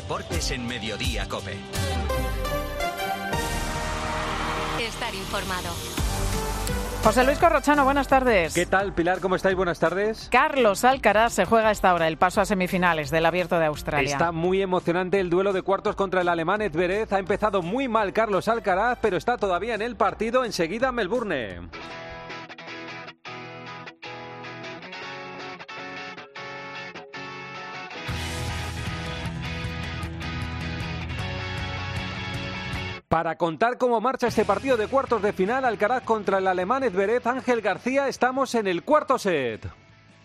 Deportes en Mediodía Cope. Estar informado. José Luis Corrochano, buenas tardes. ¿Qué tal, Pilar? ¿Cómo estáis? Buenas tardes. Carlos Alcaraz se juega a esta hora el paso a semifinales del Abierto de Australia. Está muy emocionante el duelo de cuartos contra el alemán Edverev. Ha empezado muy mal Carlos Alcaraz, pero está todavía en el partido. Enseguida Melbourne. Para contar cómo marcha este partido de cuartos de final, Alcaraz contra el alemán Edverev, Ángel García, estamos en el cuarto set.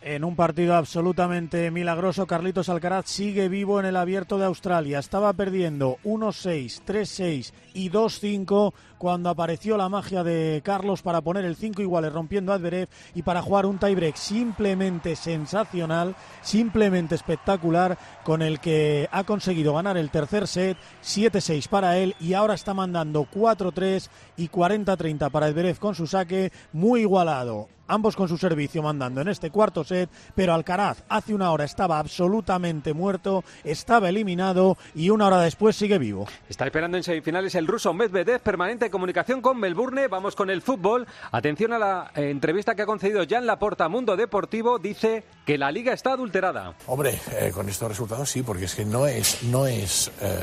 En un partido absolutamente milagroso, Carlitos Alcaraz sigue vivo en el abierto de Australia. Estaba perdiendo 1-6, 3-6 y 2-5 cuando apareció la magia de Carlos para poner el 5 iguales rompiendo a Adverev y para jugar un tiebreak simplemente sensacional, simplemente espectacular con el que ha conseguido ganar el tercer set, 7-6 para él y ahora está mandando 4-3 y 40-30 para Adverev con su saque muy igualado ambos con su servicio mandando en este cuarto set, pero Alcaraz hace una hora estaba absolutamente muerto, estaba eliminado y una hora después sigue vivo. Está esperando en semifinales el ruso Medvedev, permanente comunicación con Melbourne. Vamos con el fútbol. Atención a la eh, entrevista que ha concedido Jan Laporta Mundo Deportivo. Dice que la liga está adulterada. Hombre, eh, con estos resultados sí, porque es que no es, no es eh,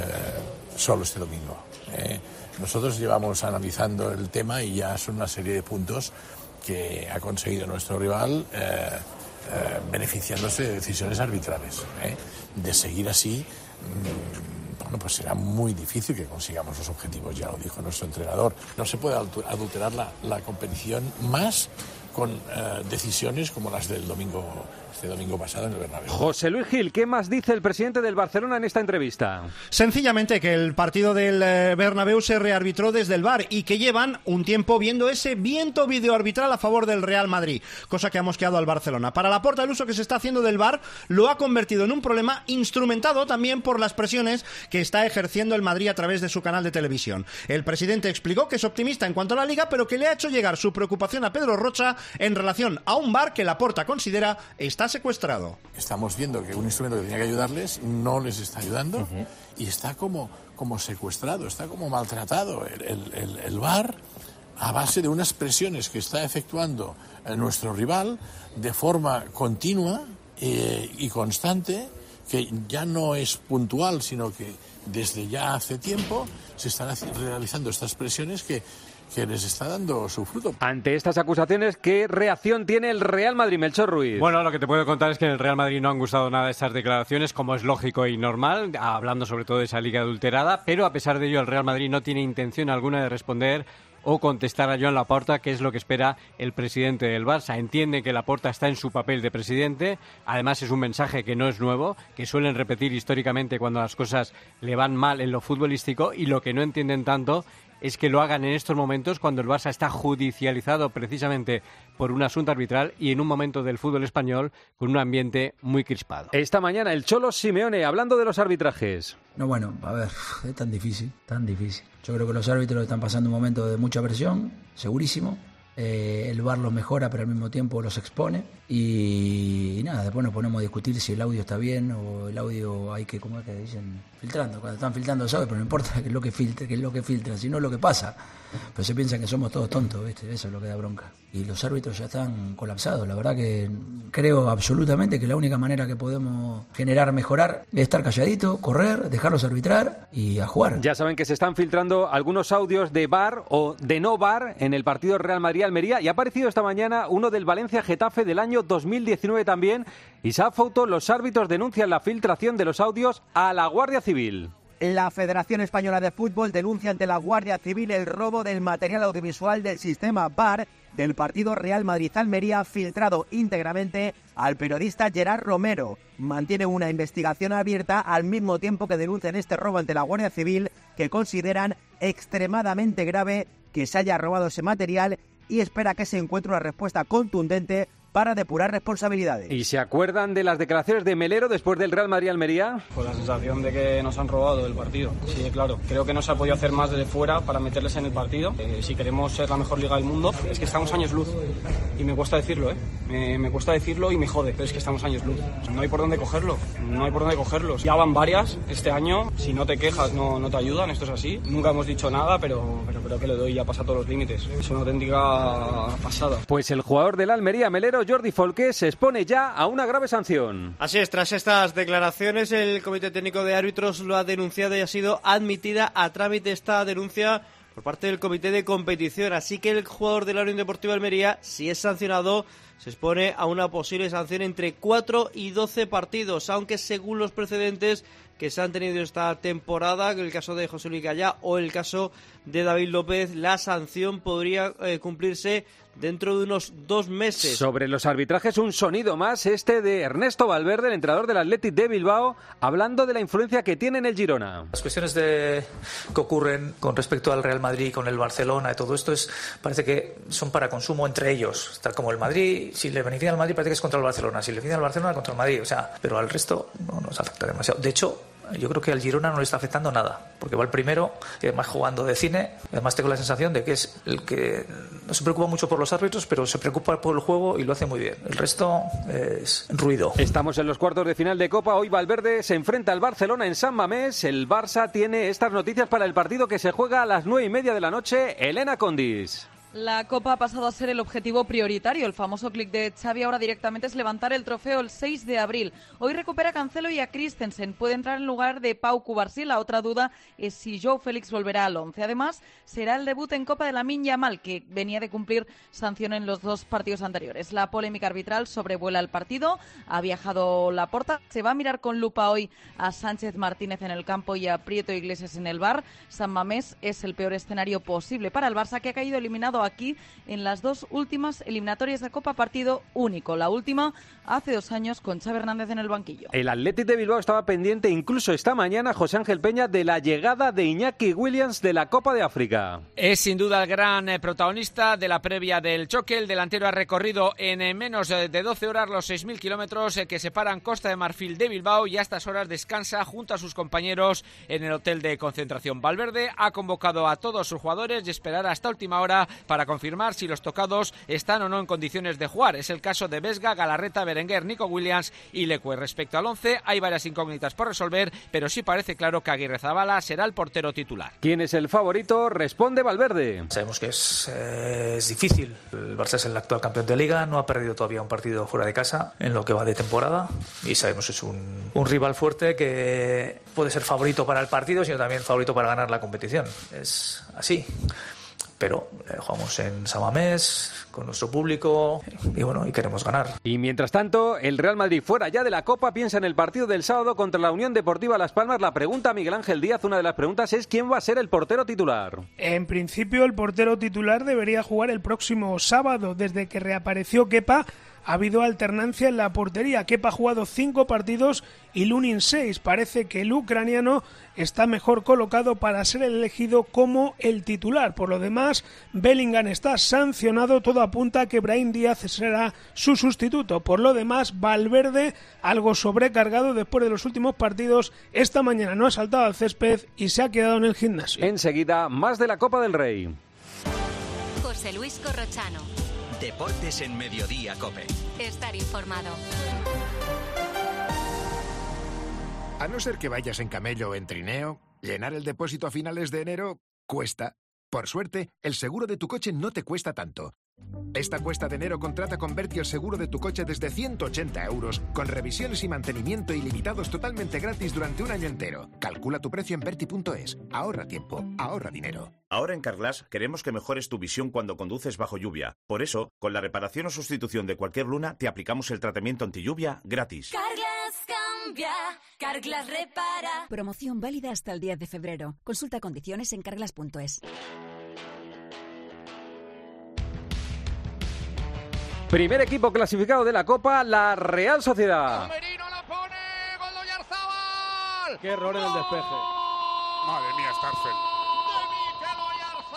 solo este domingo. nosotros llevamos analizando el tema y ya son una serie de puntos que ha conseguido nuestro rival beneficiándose de decisiones arbitrales. De seguir así. Mm, bueno, pues será muy difícil que consigamos los objetivos, ya lo dijo nuestro entrenador. No se puede adulterar la, la competición más con eh, decisiones como las del domingo este domingo pasado en el Bernabéu. José Luis Gil, ¿qué más dice el presidente del Barcelona en esta entrevista? Sencillamente que el partido del eh, Bernabéu se rearbitró desde el VAR y que llevan un tiempo viendo ese viento videoarbitral a favor del Real Madrid, cosa que ha mosqueado al Barcelona. Para la porta el uso que se está haciendo del VAR lo ha convertido en un problema instrumentado también por las presiones que está ejerciendo el Madrid a través de su canal de televisión. El presidente explicó que es optimista en cuanto a la liga, pero que le ha hecho llegar su preocupación a Pedro Rocha en relación a un VAR que la porta considera está secuestrado. Estamos viendo que un instrumento que tenía que ayudarles no les está ayudando y está como, como secuestrado, está como maltratado. El, el, el, VAR, a base de unas presiones que está efectuando eh, nuestro rival de forma continua eh, y constante, que ya no es puntual, sino que desde ya hace tiempo se están realizando estas presiones que que les está dando su fruto. Ante estas acusaciones, ¿qué reacción tiene el Real Madrid, Melchor Ruiz? Bueno, lo que te puedo contar es que en el Real Madrid no han gustado nada estas declaraciones, como es lógico y normal, hablando sobre todo de esa liga adulterada, pero a pesar de ello el Real Madrid no tiene intención alguna de responder o contestar a Joan Laporta, que es lo que espera el presidente del Barça. Entiende que Laporta está en su papel de presidente, además es un mensaje que no es nuevo, que suelen repetir históricamente cuando las cosas le van mal en lo futbolístico y lo que no entienden tanto es que lo hagan en estos momentos cuando el Barça está judicializado precisamente por un asunto arbitral y en un momento del fútbol español con un ambiente muy crispado. Esta mañana el Cholo Simeone hablando de los arbitrajes. No, bueno, a ver, es tan difícil, tan difícil. Yo creo que los árbitros están pasando un momento de mucha presión, segurísimo. Eh, el bar los mejora, pero al mismo tiempo los expone. Y, nada, después nos ponemos a discutir si el audio está bien o el audio hay que, ¿cómo es que dicen? Filtrando. Cuando están filtrando, ¿sabes? Pero no importa qué es lo que filtra, qué es lo que filtra, sino lo que pasa. Pero se piensa que somos todos tontos, ¿viste? Eso es lo que da bronca. Y los árbitros ya están colapsados. La verdad que creo absolutamente que la única manera que podemos generar mejorar es estar calladito, correr, dejarlos arbitrar y a jugar. Ya saben que se están filtrando algunos audios de bar o de no bar en el partido Real Madrid-Almería y ha aparecido esta mañana uno del Valencia-Getafe del año 2019 también. Y Foto, los árbitros denuncian la filtración de los audios a la Guardia Civil. La Federación Española de Fútbol denuncia ante la Guardia Civil el robo del material audiovisual del sistema VAR del partido Real Madrid-Almería filtrado íntegramente al periodista Gerard Romero. Mantiene una investigación abierta al mismo tiempo que denuncian este robo ante la Guardia Civil que consideran extremadamente grave que se haya robado ese material y espera que se encuentre una respuesta contundente para depurar responsabilidades. ¿Y se acuerdan de las declaraciones de Melero después del Real Madrid-Almería? Con la sensación de que nos han robado el partido. Sí, claro. Creo que no se ha podido hacer más desde fuera para meterles en el partido. Eh, si queremos ser la mejor liga del mundo, es que estamos años luz. Y me cuesta decirlo, ¿eh? Me, me cuesta decirlo y me jode, pero es que estamos años luz. No hay por dónde cogerlo, no hay por dónde cogerlos. Ya van varias este año, si no te quejas no, no te ayudan, esto es así. Nunca hemos dicho nada, pero, pero creo que le doy ya pasa todos los límites. Es una auténtica pasada. Pues el jugador del Almería Melero, Jordi Folqué, se expone ya a una grave sanción. Así es, tras estas declaraciones, el Comité Técnico de Árbitros lo ha denunciado y ha sido admitida a trámite esta denuncia por parte del Comité de Competición. Así que el jugador de la Unión Deportiva Almería, si es sancionado, se expone a una posible sanción entre 4 y 12 partidos, aunque según los precedentes que se han tenido esta temporada, el caso de José Luis Gallá o el caso de David López, la sanción podría eh, cumplirse dentro de unos dos meses. Sobre los arbitrajes, un sonido más, este de Ernesto Valverde, el entrenador del Athletic de Bilbao, hablando de la influencia que tiene en el Girona. Las cuestiones de, que ocurren con respecto al Real Madrid, con el Barcelona y todo esto, es, parece que son para consumo entre ellos. Tal como el Madrid, si le beneficia al Madrid, parece que es contra el Barcelona. Si le beneficia al Barcelona, contra el Madrid. O sea, pero al resto no nos afecta demasiado. De hecho, yo creo que al Girona no le está afectando nada, porque va el primero, y además jugando de cine, además tengo la sensación de que es el que no se preocupa mucho por los árbitros, pero se preocupa por el juego y lo hace muy bien. El resto es ruido. Estamos en los cuartos de final de Copa, hoy Valverde se enfrenta al Barcelona en San Mamés, el Barça tiene estas noticias para el partido que se juega a las nueve y media de la noche, Elena Condis. La Copa ha pasado a ser el objetivo prioritario. El famoso clic de Xavi ahora directamente es levantar el trofeo el 6 de abril. Hoy recupera a Cancelo y a Christensen. Puede entrar en lugar de Pau Cubarsí. La otra duda es si Joe Félix volverá al 11. Además, será el debut en Copa de la Minya Mal, que venía de cumplir sanción en los dos partidos anteriores. La polémica arbitral sobrevuela el partido. Ha viajado la porta. Se va a mirar con lupa hoy a Sánchez Martínez en el campo y a Prieto Iglesias en el bar. San Mamés es el peor escenario posible para el Barça, que ha caído eliminado aquí en las dos últimas eliminatorias de Copa partido único. La última hace dos años con Xavi Hernández en el banquillo. El Athletic de Bilbao estaba pendiente incluso esta mañana, José Ángel Peña, de la llegada de Iñaki Williams de la Copa de África. Es sin duda el gran eh, protagonista de la previa del choque. El delantero ha recorrido en eh, menos de 12 horas los 6.000 kilómetros eh, que separan Costa de Marfil de Bilbao y a estas horas descansa junto a sus compañeros en el hotel de concentración. Valverde ha convocado a todos sus jugadores y esperará hasta última hora para confirmar si los tocados están o no en condiciones de jugar. Es el caso de Vesga, Galarreta, Berenguer, Nico Williams y Lecue. Respecto al 11, hay varias incógnitas por resolver, pero sí parece claro que Aguirre Zabala será el portero titular. ¿Quién es el favorito? Responde Valverde. Sabemos que es, eh, es difícil. El Barça es el actual campeón de liga, no ha perdido todavía un partido fuera de casa en lo que va de temporada y sabemos que es un, un rival fuerte que puede ser favorito para el partido, sino también favorito para ganar la competición. Es así pero eh, jugamos en Samamés con nuestro público y bueno, y queremos ganar. Y mientras tanto, el Real Madrid fuera ya de la Copa piensa en el partido del sábado contra la Unión Deportiva Las Palmas. La pregunta a Miguel Ángel Díaz, una de las preguntas es quién va a ser el portero titular. En principio, el portero titular debería jugar el próximo sábado, desde que reapareció Kepa ha habido alternancia en la portería. Kepa ha jugado cinco partidos y Lunin seis. Parece que el ucraniano está mejor colocado para ser elegido como el titular. Por lo demás, Bellingham está sancionado. Todo apunta a que Brahim Díaz será su sustituto. Por lo demás, Valverde, algo sobrecargado después de los últimos partidos, esta mañana no ha saltado al césped y se ha quedado en el gimnasio. Enseguida, más de la Copa del Rey. José Luis Corrochano. Deportes en Mediodía, Cope. Estar informado. A no ser que vayas en camello o en trineo, llenar el depósito a finales de enero cuesta. Por suerte, el seguro de tu coche no te cuesta tanto. Esta cuesta de enero contrata con Berti el seguro de tu coche desde 180 euros, con revisiones y mantenimiento ilimitados totalmente gratis durante un año entero. Calcula tu precio en Berti.es. Ahorra tiempo, ahorra dinero. Ahora en Carglass queremos que mejores tu visión cuando conduces bajo lluvia. Por eso, con la reparación o sustitución de cualquier luna, te aplicamos el tratamiento anti lluvia gratis. Carglass cambia, Carglass repara. Promoción válida hasta el 10 de febrero. Consulta condiciones en carglass.es. Primer equipo clasificado de la Copa, la Real Sociedad. Qué error en el despeje. Madre mía, Starfel.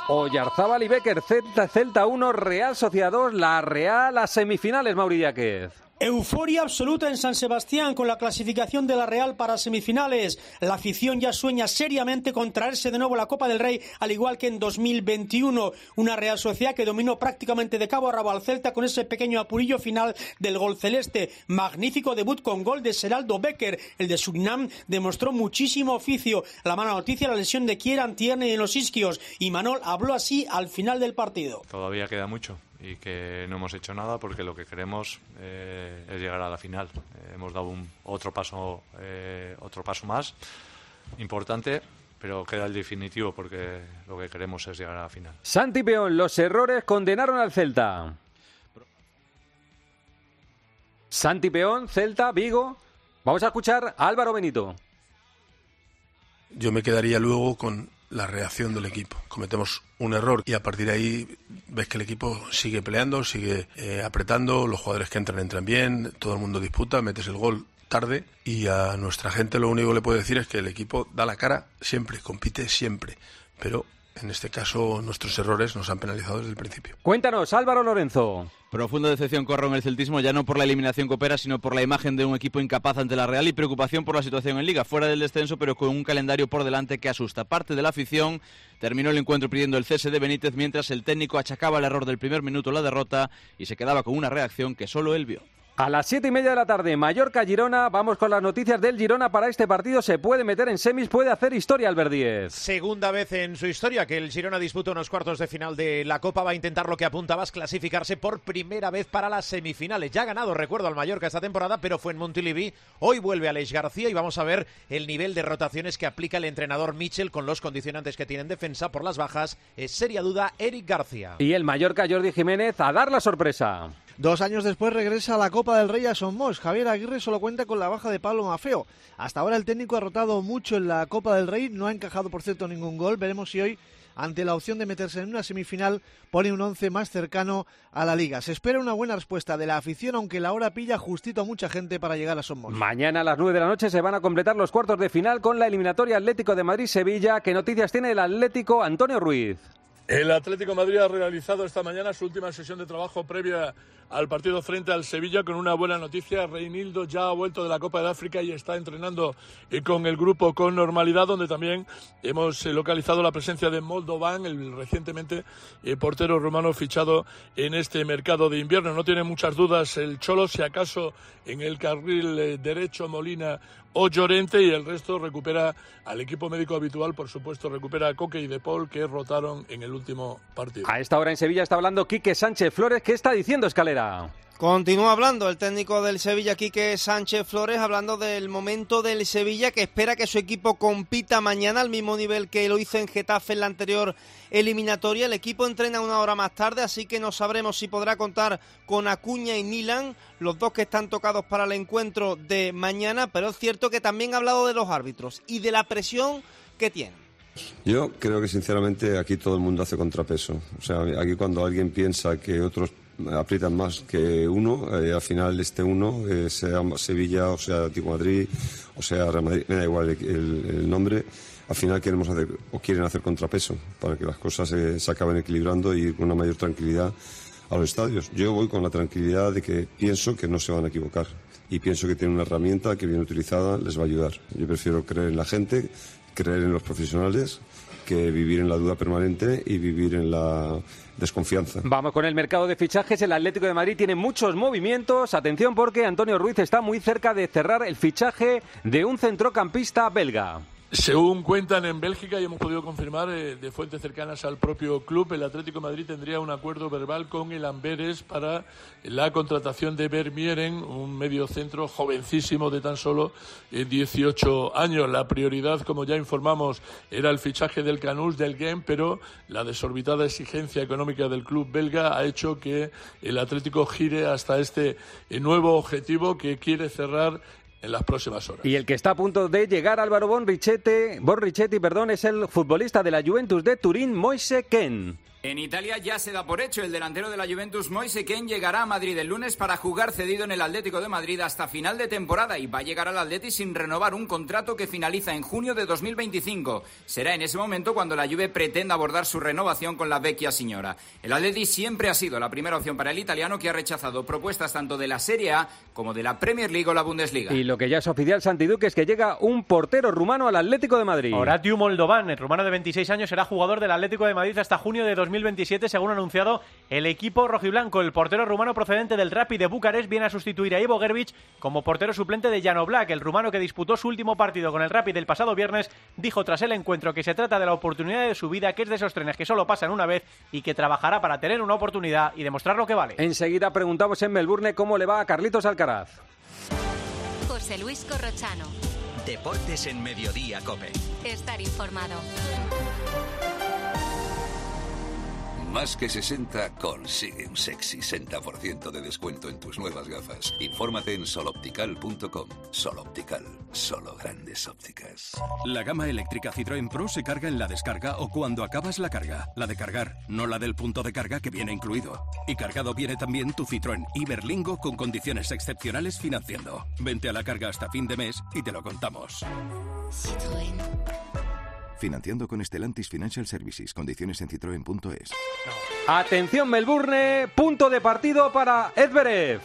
Oyarzábal y Becker, Celta, Celta 1, Real Sociedad 2, la Real a semifinales, Mauri Díaz. Euforia absoluta en San Sebastián con la clasificación de la Real para semifinales. La afición ya sueña seriamente con traerse de nuevo la Copa del Rey, al igual que en 2021. Una Real Sociedad que dominó prácticamente de cabo a rabo al Celta con ese pequeño apurillo final del gol celeste. Magnífico debut con gol de Seraldo Becker. El de Surinam demostró muchísimo oficio. La mala noticia, la lesión de Kieran Tierney en los isquios. Y Manol habló así al final del partido. Todavía queda mucho y que no hemos hecho nada porque lo que queremos eh, es llegar a la final. Eh, hemos dado un, otro paso eh, otro paso más importante, pero queda el definitivo porque lo que queremos es llegar a la final. Santi Peón, los errores condenaron al Celta. Santi Peón, Celta, Vigo. Vamos a escuchar a Álvaro Benito. Yo me quedaría luego con la reacción del equipo. Cometemos un error y a partir de ahí ves que el equipo sigue peleando, sigue eh, apretando, los jugadores que entran entran bien, todo el mundo disputa, metes el gol tarde y a nuestra gente lo único que le puedo decir es que el equipo da la cara siempre, compite siempre, pero en este caso nuestros errores nos han penalizado desde el principio. Cuéntanos, Álvaro Lorenzo. Profunda decepción corro en el celtismo, ya no por la eliminación coopera, sino por la imagen de un equipo incapaz ante la Real y preocupación por la situación en Liga, fuera del descenso, pero con un calendario por delante que asusta. Parte de la afición terminó el encuentro pidiendo el cese de Benítez, mientras el técnico achacaba el error del primer minuto la derrota y se quedaba con una reacción que solo él vio. A las siete y media de la tarde, Mallorca-Girona. Vamos con las noticias del Girona para este partido. Se puede meter en semis, puede hacer historia al Verdiez. Segunda vez en su historia que el Girona disputa unos cuartos de final de la Copa. Va a intentar lo que apuntabas, clasificarse por primera vez para las semifinales. Ya ha ganado, recuerdo, al Mallorca esta temporada, pero fue en Montilivi. Hoy vuelve Aleix García y vamos a ver el nivel de rotaciones que aplica el entrenador Mitchell con los condicionantes que tiene en defensa por las bajas. Es seria duda Eric García. Y el Mallorca Jordi Jiménez a dar la sorpresa. Dos años después regresa a la Copa del Rey a Somos. Javier Aguirre solo cuenta con la baja de Pablo Mafeo. Hasta ahora el técnico ha rotado mucho en la Copa del Rey, no ha encajado por cierto ningún gol. Veremos si hoy ante la opción de meterse en una semifinal, pone un once más cercano a la liga. Se espera una buena respuesta de la afición, aunque la hora pilla justito a mucha gente para llegar a Somos. Mañana a las nueve de la noche se van a completar los cuartos de final con la eliminatoria Atlético de Madrid-Sevilla. ¿Qué noticias tiene el Atlético Antonio Ruiz? El Atlético Madrid ha realizado esta mañana su última sesión de trabajo previa al partido frente al Sevilla con una buena noticia. Reinildo ya ha vuelto de la Copa de África y está entrenando eh, con el grupo con normalidad, donde también hemos eh, localizado la presencia de Moldovan, el recientemente eh, portero rumano fichado en este mercado de invierno. No tiene muchas dudas el Cholo, si acaso en el carril derecho Molina o Llorente y el resto recupera al equipo médico habitual, por supuesto, recupera a Coque y De Paul que rotaron en el último partido. A esta hora en Sevilla está hablando Quique Sánchez Flores. ¿Qué está diciendo Escalera? Continúa hablando el técnico del Sevilla, Quique Sánchez Flores, hablando del momento del Sevilla que espera que su equipo compita mañana al mismo nivel que lo hizo en Getafe en la anterior eliminatoria. El equipo entrena una hora más tarde, así que no sabremos si podrá contar con Acuña y Milan, los dos que están tocados para el encuentro de mañana, pero es cierto que también ha hablado de los árbitros y de la presión que tienen. Yo creo que sinceramente aquí todo el mundo hace contrapeso. O sea, aquí cuando alguien piensa que otros aprietan más que uno, eh, al final este uno, eh, sea Sevilla o sea Atlético Madrid o sea Real Madrid, me da igual el, nombre, al final queremos hacer o quieren hacer contrapeso para que las cosas se acaben equilibrando y con una mayor tranquilidad a los estadios. Yo voy con la tranquilidad de que pienso que no se van a equivocar y pienso que tienen una herramienta que bien utilizada les va a ayudar. Yo prefiero creer en la gente, creer en los profesionales que vivir en la duda permanente y vivir en la desconfianza. Vamos con el mercado de fichajes. El Atlético de Madrid tiene muchos movimientos. Atención porque Antonio Ruiz está muy cerca de cerrar el fichaje de un centrocampista belga. Según cuentan en Bélgica y hemos podido confirmar eh, de fuentes cercanas al propio club, el Atlético Madrid tendría un acuerdo verbal con el Amberes para la contratación de Vermieren, un medio centro jovencísimo de tan solo 18 eh, años. La prioridad, como ya informamos, era el fichaje del Canús del Game, pero la desorbitada exigencia económica del club belga ha hecho que el Atlético gire hasta este eh, nuevo objetivo que quiere cerrar en las próximas horas. Y el que está a punto de llegar, Álvaro Bonrichetti, Bonrichetti perdón, es el futbolista de la Juventus de Turín, Moise Ken. En Italia ya se da por hecho el delantero de la Juventus Moise Ken llegará a Madrid el lunes para jugar cedido en el Atlético de Madrid hasta final de temporada y va a llegar al Atleti sin renovar un contrato que finaliza en junio de 2025. Será en ese momento cuando la Juve pretenda abordar su renovación con la vecchia señora. El Atleti siempre ha sido la primera opción para el italiano que ha rechazado propuestas tanto de la Serie A como de la Premier League o la Bundesliga. Y lo que ya es oficial, Santiduque, es que llega un portero rumano al Atlético de Madrid. Horatiu Moldovan, el rumano de 26 años, será jugador del Atlético de Madrid hasta junio de 2025. 2027, según ha anunciado el equipo rojiblanco. El portero rumano procedente del Rapid de Bucarest viene a sustituir a Ivo Gerbic como portero suplente de Jano Black. El rumano que disputó su último partido con el Rapid el pasado viernes dijo tras el encuentro que se trata de la oportunidad de su vida, que es de esos trenes que solo pasan una vez y que trabajará para tener una oportunidad y demostrar lo que vale. Enseguida preguntamos en Melbourne cómo le va a Carlitos Alcaraz. José Luis Corrochano. Deportes en Mediodía, Cope. Estar informado. Más que 60 consigue un sexy 60% de descuento en tus nuevas gafas. Infórmate en soloptical.com. Soloptical, solo grandes ópticas. La gama eléctrica Citroën Pro se carga en la descarga o cuando acabas la carga. La de cargar, no la del punto de carga que viene incluido. Y cargado viene también tu Citroën Iberlingo con condiciones excepcionales financiando. Vente a la carga hasta fin de mes y te lo contamos. Citroën. Financiando con Stellantis Financial Services. Condiciones en citroen.es. Atención Melbourne, punto de partido para Edberev.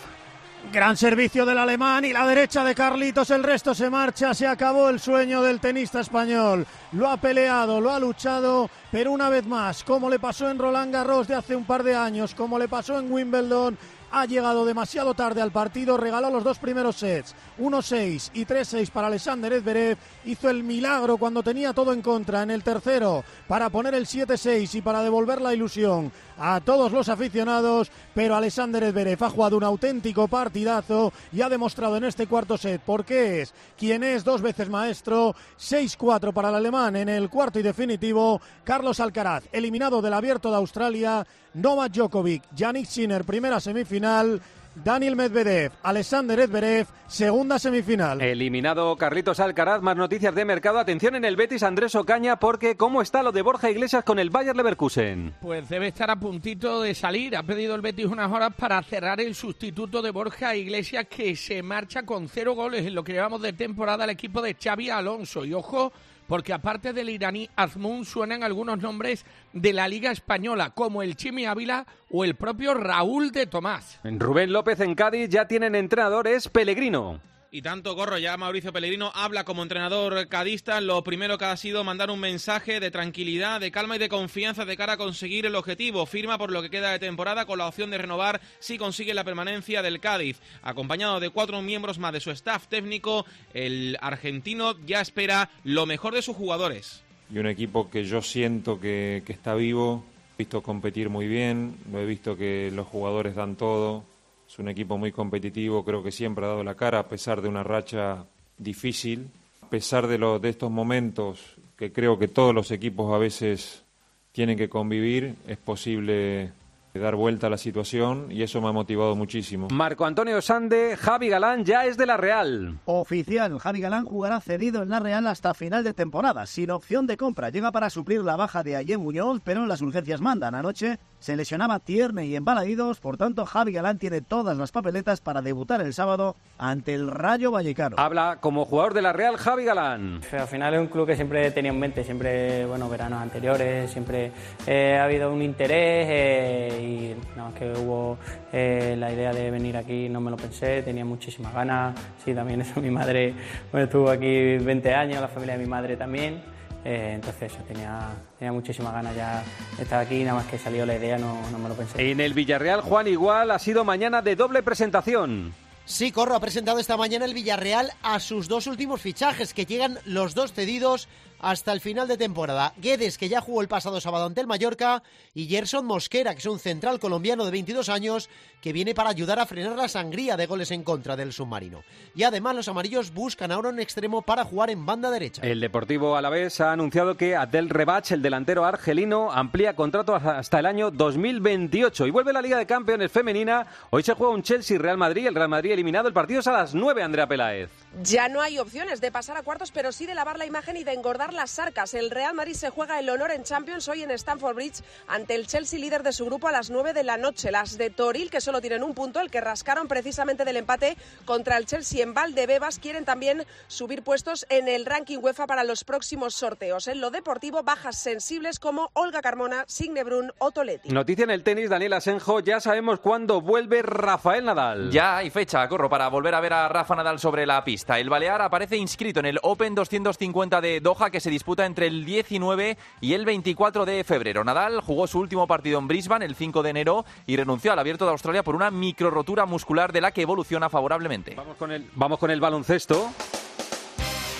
Gran servicio del alemán y la derecha de Carlitos, el resto se marcha, se acabó el sueño del tenista español. Lo ha peleado, lo ha luchado, pero una vez más, como le pasó en Roland Garros de hace un par de años, como le pasó en Wimbledon, ha llegado demasiado tarde al partido, regaló los dos primeros sets, 1-6 y 3-6 para Alexander Edverev, hizo el milagro cuando tenía todo en contra en el tercero para poner el 7-6 y para devolver la ilusión a todos los aficionados, pero Alexander Edverev ha jugado un auténtico partidazo y ha demostrado en este cuarto set por qué es quien es dos veces maestro, 6-4 para el alemán en el cuarto y definitivo, Carlos Alcaraz, eliminado del abierto de Australia, Novak Djokovic, Yannick Sinner, primera semifinal, Daniel Medvedev, Alexander Edverev, segunda semifinal. Eliminado Carlitos Alcaraz, más noticias de mercado. Atención en el Betis, Andrés Ocaña, porque ¿cómo está lo de Borja Iglesias con el Bayer Leverkusen? Pues debe estar a puntito de salir. Ha pedido el Betis unas horas para cerrar el sustituto de Borja Iglesias que se marcha con cero goles en lo que llevamos de temporada al equipo de Xavi Alonso. Y ojo, porque aparte del iraní Azmoun suenan algunos nombres de la Liga Española, como el Chimi Ávila o el propio Raúl de Tomás. Rubén López en Cádiz ya tienen entrenador, es Pellegrino. Y tanto Gorro, ya Mauricio Pellegrino habla como entrenador cadista. Lo primero que ha sido mandar un mensaje de tranquilidad, de calma y de confianza de cara a conseguir el objetivo. Firma por lo que queda de temporada con la opción de renovar si consigue la permanencia del Cádiz. Acompañado de cuatro miembros más de su staff técnico, el argentino ya espera lo mejor de sus jugadores. Y un equipo que yo siento que, que está vivo, he visto competir muy bien, lo he visto que los jugadores dan todo, es un equipo muy competitivo, creo que siempre ha dado la cara a pesar de una racha difícil, a pesar de, lo, de estos momentos que creo que todos los equipos a veces tienen que convivir, es posible dar vuelta a la situación y eso me ha motivado muchísimo. Marco Antonio Sande, Javi Galán ya es de la Real. Oficial, Javi Galán jugará cedido en la Real hasta final de temporada, sin opción de compra. Llega para suplir la baja de Ayer Muñoz, pero las urgencias mandan. Anoche se lesionaba Tierne y Embaladidos, por tanto Javi Galán tiene todas las papeletas para debutar el sábado ante el Rayo Vallecano. Habla como jugador de la Real Javi Galán. Al final es un club que siempre he tenido en mente, siempre, bueno, veranos anteriores, siempre eh, ha habido un interés eh, y no, que hubo eh, la idea de venir aquí, no me lo pensé, tenía muchísimas ganas. Sí, también eso, mi madre bueno, estuvo aquí 20 años, la familia de mi madre también. Eh, entonces eso, tenía, tenía muchísimas ganas ya de estar aquí, nada más que salió la idea, no, no me lo pensé. En el Villarreal, Juan, igual ha sido mañana de doble presentación. Sí, Corro ha presentado esta mañana el Villarreal a sus dos últimos fichajes, que llegan los dos cedidos hasta el final de temporada. Guedes, que ya jugó el pasado sábado ante el Mallorca, y Gerson Mosquera, que es un central colombiano de 22 años, que viene para ayudar a frenar la sangría de goles en contra del submarino. Y además los amarillos buscan ahora un extremo para jugar en banda derecha. El Deportivo Alavés ha anunciado que Adel Rebach, el delantero argelino, amplía contrato hasta el año 2028 y vuelve la Liga de Campeones femenina. Hoy se juega un Chelsea-Real Madrid, el Real Madrid eliminado. El partido es a las 9, Andrea Peláez. Ya no hay opciones de pasar a cuartos, pero sí de lavar la imagen y de engordar llenar las arcas. El Real Madrid se juega el honor en Champions hoy en Stamford Bridge ante el Chelsea líder de su grupo a las 9 de la noche. Las de Toril, que solo tienen un punto, el que rascaron precisamente del empate contra el Chelsea en Valdebebas, quieren también subir puestos en el ranking UEFA para los próximos sorteos. En lo deportivo, bajas sensibles como Olga Carmona, Signe Brun o Toletti. Noticia en el tenis, Daniel Asenjo, ya sabemos cuándo vuelve Rafael Nadal. Ya hay fecha, corro, para volver a ver a Rafa Nadal sobre la pista. El Balear aparece inscrito en el Open 250 de Doha que se disputa entre el 19 y el 24 de febrero. Nadal jugó su último partido en Brisbane el 5 de enero y renunció al Abierto de Australia por una microrotura muscular de la que evoluciona favorablemente. Vamos con el, vamos con el baloncesto.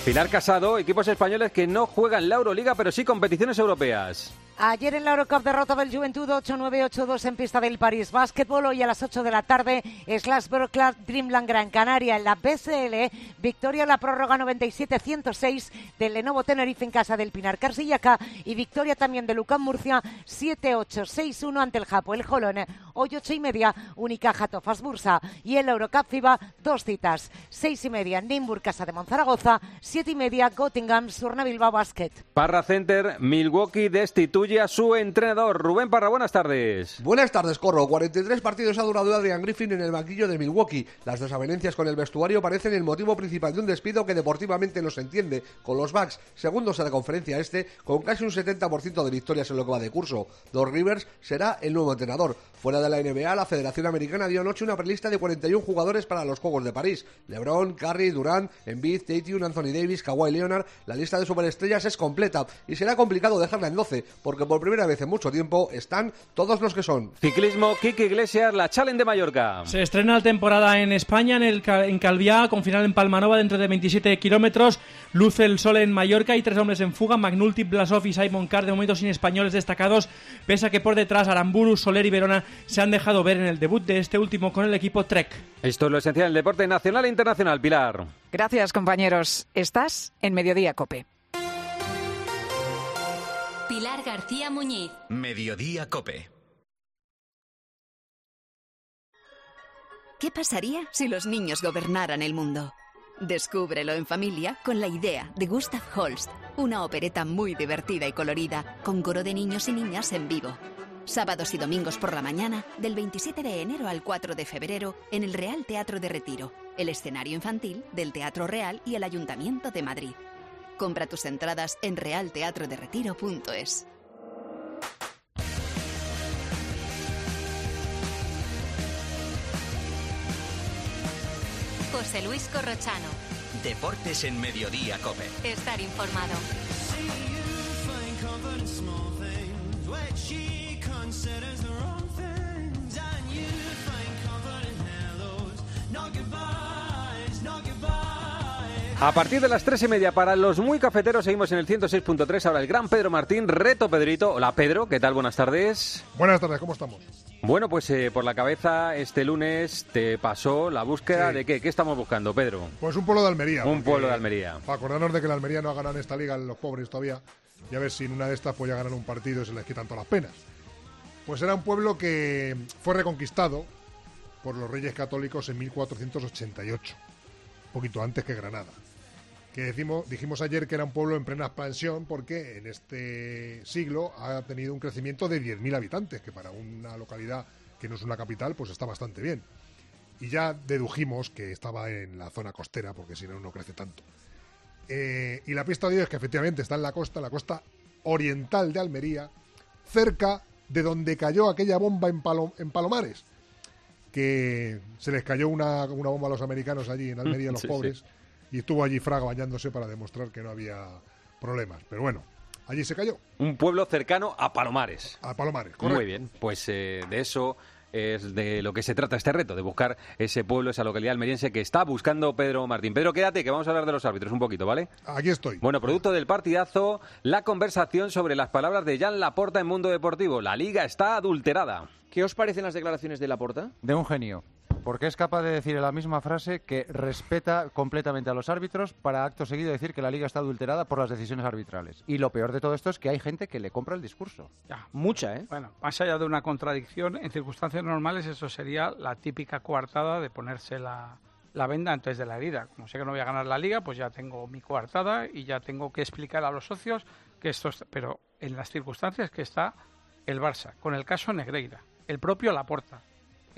Pilar Casado, equipos españoles que no juegan la Euroliga, pero sí competiciones europeas. Ayer en la Eurocup derrota del Juventud 8-9-8-2 en pista del París Básquetbol. Hoy a las 8 de la tarde, Slasbro Club Dreamland Gran Canaria en la BCL. Victoria en la prórroga 97-106 del Lenovo Tenerife en casa del Pinar Carsillaca. Y victoria también de Lucán Murcia 7-8-6-1 ante el Japo El Jolón. Hoy 8 y media, Unicaja Tofas Bursa. Y en la Eurocup FIBA, dos citas. 6 y media, Nimburg Casa de Monzaragoza. 7 y media, Göttingen Surna Bilbao Basket. Parra Center, Milwaukee destituye a su entrenador. Rubén Parra, buenas tardes. Buenas tardes, Corro. 43 partidos ha durado Adrian Griffin en el banquillo de Milwaukee. Las desavenencias con el vestuario parecen el motivo principal de un despido que deportivamente no se entiende. Con los Bucks, segundos a la conferencia este, con casi un 70% de victorias en lo que va de curso. Dos Rivers será el nuevo entrenador. Fuera de la NBA, la Federación Americana dio anoche una prelista de 41 jugadores para los Juegos de París. LeBron, Curry, Durant, Embiid, Tatum, Anthony Davis, Kawhi Leonard. La lista de superestrellas es completa y será complicado dejarla en 12 porque por primera vez en mucho tiempo están todos los que son. Ciclismo, Kike Iglesias, la Challenge de Mallorca. Se estrena la temporada en España, en, el, en Calviá, con final en Palmanova dentro de 27 kilómetros. Luce el sol en Mallorca y tres hombres en fuga. Magnulti, Blasov y Simon Carr, de momento sin españoles destacados, pese a que por detrás Aramburu, Soler y Verona se han dejado ver en el debut de este último con el equipo Trek. Esto es lo esencial del deporte nacional e internacional, Pilar. Gracias, compañeros. Estás en Mediodía Cope. Pilar García Muñiz. Mediodía Cope. ¿Qué pasaría si los niños gobernaran el mundo? Descúbrelo en familia con la idea de Gustav Holst, una opereta muy divertida y colorida, con coro de niños y niñas en vivo. Sábados y domingos por la mañana, del 27 de enero al 4 de febrero, en el Real Teatro de Retiro, el escenario infantil del Teatro Real y el Ayuntamiento de Madrid. Compra tus entradas en realteatroderetiro.es. José Luis Corrochano. Deportes en Mediodía Cope. Estar informado. A partir de las tres y media para los muy cafeteros seguimos en el 106.3. Ahora el gran Pedro Martín, reto Pedrito. Hola Pedro, ¿qué tal? Buenas tardes. Buenas tardes, ¿cómo estamos? Bueno, pues eh, por la cabeza este lunes te pasó la búsqueda Sí. de qué. ¿Qué estamos buscando, Pedro? Pues un pueblo de Almería. Un pueblo de Almería. Para acordarnos de que la Almería no ha ganado en esta liga, los pobres todavía. Y a ver si en una de estas pues ya ganan un partido y se les quitan todas las penas. Pues era un pueblo que fue reconquistado por los reyes católicos en 1488, un poquito antes que Granada. Que decimos, dijimos ayer que era un pueblo en plena expansión porque en este siglo ha tenido un crecimiento de 10.000 habitantes, que para una localidad que no es una capital pues está bastante bien. Y ya dedujimos que estaba en la zona costera, porque si no, no crece tanto. Eh, y la pista de hoy es que efectivamente está en la costa, la costa oriental de Almería, cerca de donde cayó aquella bomba en, Palo- en Palomares, que se les cayó una, una bomba a los americanos allí en Almería, los Sí, pobres, sí. Y estuvo allí Fraga bañándose para demostrar que no había problemas. Pero bueno, allí se cayó, Un pueblo cercano a Palomares. a Palomares, correcto. Muy bien, pues eh, de eso es de lo que se trata este reto, de buscar ese pueblo, esa localidad almeriense que está buscando Pedro Martín. Pedro, quédate que vamos a hablar de los árbitros un poquito, ¿vale? Aquí estoy. Bueno, producto del partidazo, la conversación sobre las palabras de Jan Laporta en Mundo Deportivo. La liga está adulterada. ¿Qué os parecen las declaraciones de Laporta? De un genio. Porque es capaz de decir en la misma frase que respeta completamente a los árbitros para acto seguido decir que la liga está adulterada por las decisiones arbitrales. Y lo peor de todo esto es que hay gente que le compra el discurso. Mucha, ¿eh? Bueno, más allá de una contradicción, en circunstancias normales eso sería la típica coartada de ponerse la, la venda antes de la herida. Como sé que no voy a ganar la liga, pues ya tengo mi coartada y ya tengo que explicar a los socios que esto es... Pero en las circunstancias que está el Barça, con el caso Negreira, el propio Laporta,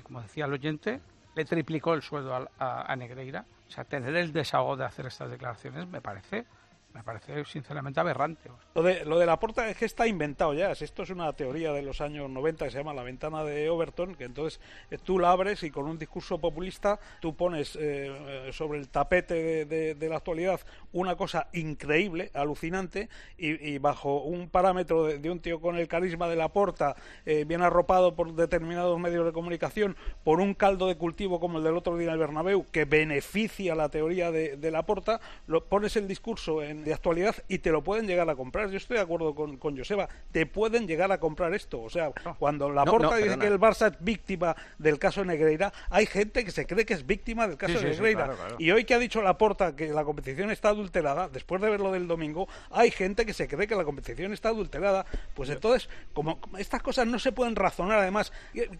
como decía el oyente, le triplicó el sueldo a, a, Negreira. O sea, tener el desahogo de hacer estas declaraciones me parece me parece sinceramente aberrante. Lo de, lo de la puerta es que está inventado ya. Esto es una teoría de los años 90 que se llama la ventana de Overton, que entonces eh, tú la abres y con un discurso populista tú pones eh, sobre el tapete de, la actualidad una cosa increíble, alucinante, y, bajo un parámetro de, un tío con el carisma de la porta, eh, bien arropado por determinados medios de comunicación, por un caldo de cultivo como el del otro día en el Bernabéu, que beneficia la teoría de, de la porta, lo, pones el discurso en de actualidad y te lo pueden llegar a comprar. Yo estoy de acuerdo con, con Joseba, te pueden llegar a comprar esto. O sea, cuando la no, no, dice que el Barça es víctima del caso Negreira, hay gente que se cree que es víctima del caso sí, Negreira. Sí, claro, claro. Y hoy que ha dicho la Porta que la competición está adulterada, después de ver lo del domingo, hay gente que se cree que la competición está adulterada. Pues entonces, como estas cosas no se pueden razonar, además,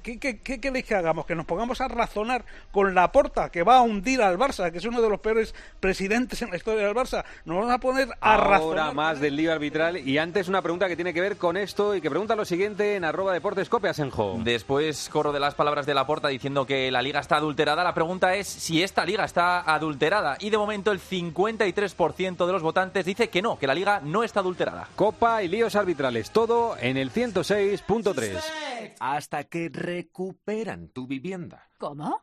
¿qué, qué, qué queréis que hagamos? Que nos pongamos a razonar con la Porta, que va a hundir al Barça, que es uno de los peores presidentes en la historia del Barça. Nos vamos a poner a Ahora razonar. más del lío arbitral. Y antes una pregunta que tiene que ver con esto y que pregunta lo siguiente en arroba deportes Cope Asenjo. Después corro de las palabras de la porta diciendo que la liga está adulterada. La pregunta es si esta liga está adulterada. Y de momento el 53% de los votantes dice que no, que la liga no está adulterada. Copa y líos arbitrales. Todo en el 106.3. Hasta que recuperan tu vivienda. ¿Cómo?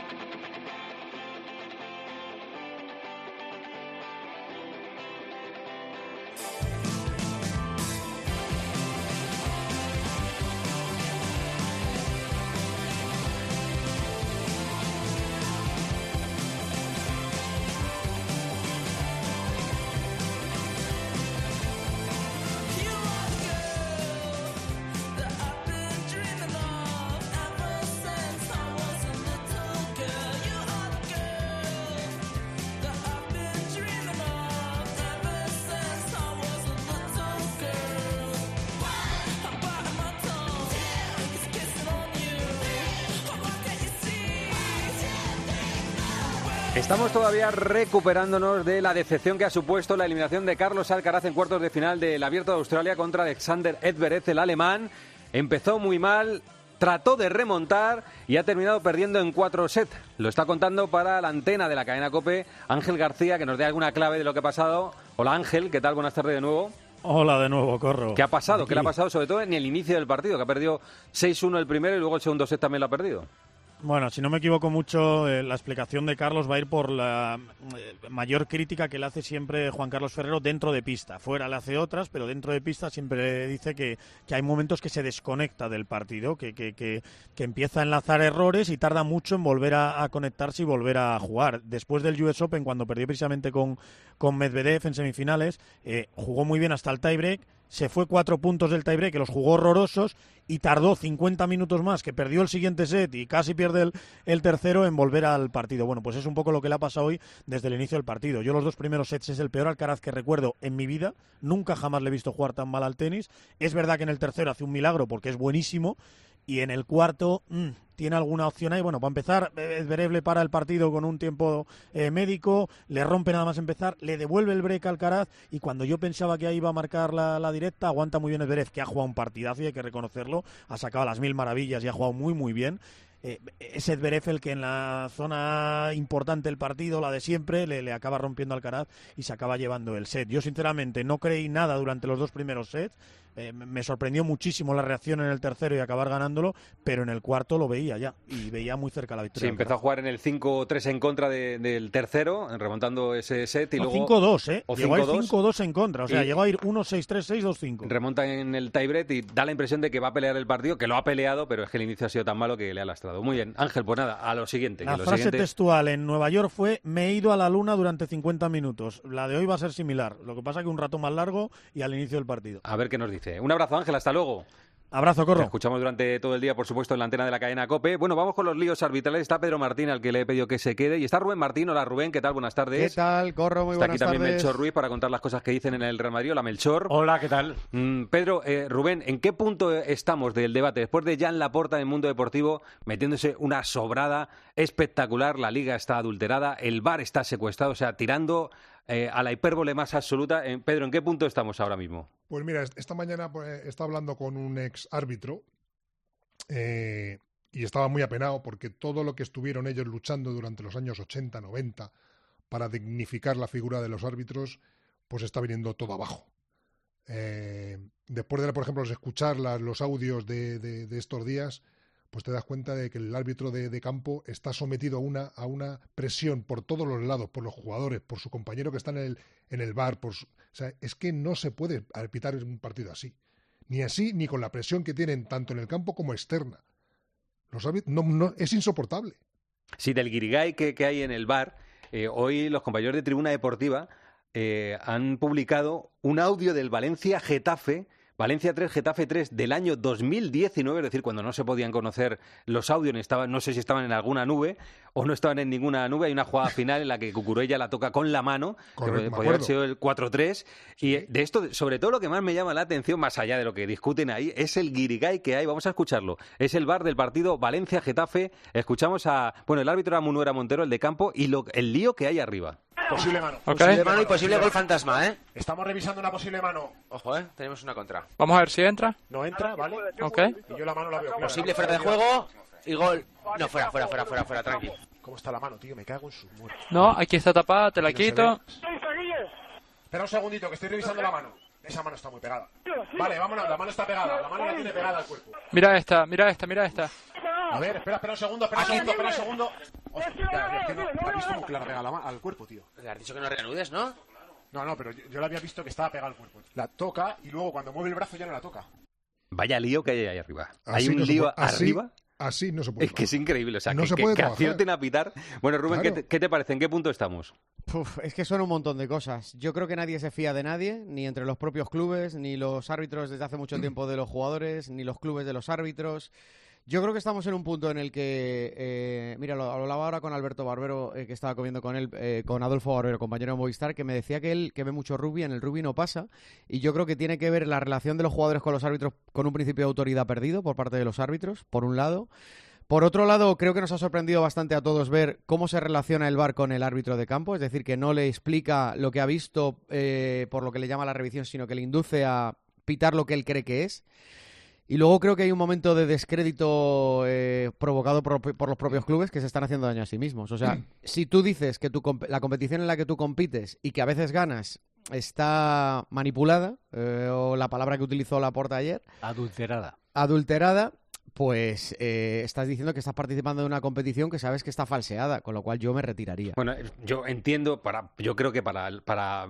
Estamos todavía recuperándonos de la decepción que ha supuesto la eliminación de Carlos Alcaraz en cuartos de final del Abierto de Australia contra Alexander Edverev, el alemán. Empezó muy mal, trató de remontar y ha terminado perdiendo en cuatro sets. Lo está contando para la antena de la cadena COPE Ángel García, que nos dé alguna clave de lo que ha pasado. Hola Ángel, ¿qué tal? Buenas tardes de nuevo. Hola de nuevo, Corro. ¿Qué ha pasado? Aquí. ¿Qué le ha pasado sobre todo en el inicio del partido? Que ha perdido 6-1 el primero y luego el segundo set también lo ha perdido. Bueno, si no me equivoco mucho, eh, la explicación de Carlos va a ir por la eh, mayor crítica que le hace siempre Juan Carlos Ferrero dentro de pista. Fuera le hace otras, pero dentro de pista siempre dice que, que hay momentos que se desconecta del partido, que, que, que, que empieza a enlazar errores y tarda mucho en volver a, conectarse y volver a jugar. Después del US Open, cuando perdió precisamente con, con Medvedev en semifinales, eh, jugó muy bien hasta el tiebreak se fue cuatro puntos del tiebreak, que los jugó horrorosos, y tardó 50 minutos más, que perdió el siguiente set y casi pierde el, el, tercero en volver al partido. Bueno, pues es un poco lo que le ha pasado hoy desde el inicio del partido. Yo los dos primeros sets es el peor Alcaraz que recuerdo en mi vida, nunca jamás le he visto jugar tan mal al tenis. Es verdad que en el tercero hace un milagro porque es buenísimo, y en el cuarto mmm, tiene alguna opción ahí. Bueno, para empezar, Zverev le para el partido con un tiempo eh, médico, le rompe nada más empezar, le devuelve el break al Alcaraz y cuando yo pensaba que ahí iba a marcar la, la directa, aguanta muy bien Zverev, que ha jugado un partidazo y hay que reconocerlo, ha sacado las mil maravillas y ha jugado muy muy bien eh, es Edberef el que en la zona importante del partido, la de siempre, le, le acaba rompiendo Alcaraz y se acaba llevando el set. Yo sinceramente no creí nada durante los dos primeros sets. Eh, me sorprendió muchísimo la reacción en el tercero y acabar ganándolo, pero en el cuarto lo veía ya y veía muy cerca la Sí, victoria. empezó a jugar en el 5-3 en contra de- del tercero, remontando ese set y luego... 5-2, ¿eh? o llegó a ir 5-2. 5-2 en contra, o sea, Y- llegó a ir 1-6-3-6-2-5. Remonta en el tiebreak y da la impresión de que va a pelear el partido, que lo ha peleado, pero es que el inicio ha sido tan malo que le ha lastrado. Muy bien, Ángel, pues nada, a lo siguiente. La que lo frase siguiente- textual en Nueva York fue me he ido a la luna durante 50 minutos. La de hoy va a ser similar, lo que pasa que un rato más largo y al inicio del partido. A ver qué nos dice. Un abrazo, Ángel, hasta luego. Abrazo, Corro. Te escuchamos durante todo el día, por supuesto, en la antena de la cadena COPE. Bueno, vamos con los líos arbitrales. Está Pedro Martín, al que le he pedido que se quede. Y está Rubén Martín. Hola, Rubén. ¿Qué tal? Buenas tardes. ¿Qué tal, Corro? Muy Está buenas aquí también tardes. Melchor Ruiz para contar las cosas que dicen en el Real Madrid. Hola, Melchor. Hola, ¿qué tal? Mm, Pedro, eh, Rubén, ¿en qué punto estamos del debate? Después de Jan Laporta en el mundo deportivo metiéndose una sobrada espectacular, la liga está adulterada, el bar está secuestrado, o sea, tirando eh, a la hipérbole más absoluta. Eh, Pedro, ¿en qué punto estamos ahora mismo? Pues mira, est- esta mañana pues, estaba hablando con un ex árbitro eh, y estaba muy apenado porque todo lo que estuvieron ellos luchando durante los años 80, 90 para dignificar la figura de los árbitros, pues está viniendo todo abajo. Eh, después de, por ejemplo, escuchar los audios de estos días, pues te das cuenta de que el árbitro de, campo está sometido a una, a una presión por todos los lados, por los jugadores, por su compañero que está en el, en el bar. Por su- es que no se puede arbitrar un partido así. Ni así, ni con la presión que tienen tanto en el campo como externa. Los árbit- no, no, es insoportable. Sí, del guirigay que, que hay en el bar, eh, hoy los compañeros de Tribuna Deportiva eh, han publicado un audio del Valencia Getafe, Valencia 3, Getafe 3 del año 2019, es decir, cuando no se podían conocer los audios, estaban, no sé si estaban en alguna nube o no estaban en ninguna nube. Hay una jugada final en la que Cucurella la toca con la mano, Correcto, que haber sido el 4-3. Y de esto, sobre todo lo que más me llama la atención, más allá de lo que discuten ahí, es el guirigay que hay. Vamos a escucharlo. Es el bar del partido Valencia-Getafe. Escuchamos a. Bueno, el árbitro era Munuera Montero, el de campo, y lo- el lío que hay arriba. Posible mano. Posible Mano y posible gol fantasma, ¿eh? Estamos revisando una posible mano. Ojo, ¿eh? Tenemos una contra. Vamos a ver si entra. No entra, ¿vale? Ok. Y yo la mano la veo clara. Posible fuera de juego y gol. No, fuera, fuera, fuera, fuera, fuera, tranquilo. ¿Cómo está la mano, tío? Me cago en su muerte. No, aquí está tapada, te la quito. Espera un segundito, que estoy revisando la mano. Esa mano está muy pegada. Vale, vámonos, la mano está pegada. La mano la tiene pegada al cuerpo. Mira esta, mira esta, mira esta. A ver, espera, espera un segundo, espera un segundo, espera un segundo. Hostia, es que no, he visto clara pegada la ma- al cuerpo, tío. Le has dicho que no reanudes, ¿no? No, no, pero yo, yo la había visto que estaba pegada al cuerpo. La toca y luego cuando mueve el brazo ya no la toca. Vaya lío que hay ahí arriba. Así hay un no se lío puede- arriba. Así no se puede. Es que es increíble. O sea, No que, se que- puede que acierten a pitar. Bueno, Rubén, ¿qué, te, qué te parece? ¿En qué punto estamos? Uf, es que son un montón de cosas. Yo creo que nadie se fía de nadie, ni entre los propios clubes, ni los árbitros desde hace mucho tiempo de los jugadores, ni los clubes de los árbitros. Yo creo que estamos en un punto en el que, eh, mira, lo hablaba ahora con Alberto Barbero, eh, que estaba comiendo con él, eh, con Adolfo Barbero, compañero de Movistar, que me decía que él que ve mucho rugby, en el rugby no pasa, y yo creo que tiene que ver la relación de los jugadores con los árbitros con un principio de autoridad perdido por parte de los árbitros, por un lado. Por otro lado, creo que nos ha sorprendido bastante a todos ver cómo se relaciona el VAR con el árbitro de campo, es decir, que no le explica lo que ha visto eh, por lo que le llama la revisión, sino que le induce a pitar lo que él cree que es. Y luego creo que hay un momento de descrédito eh, provocado por, por los propios clubes que se están haciendo daño a sí mismos. O sea, si tú dices que tu la competición en la que tú compites y que a veces ganas está manipulada, eh, o la palabra que utilizó la porta ayer, Adulterada. adulterada, pues eh, estás diciendo que estás participando de una competición que sabes que está falseada, con lo cual yo me retiraría. Bueno, yo entiendo, para, yo creo que para, para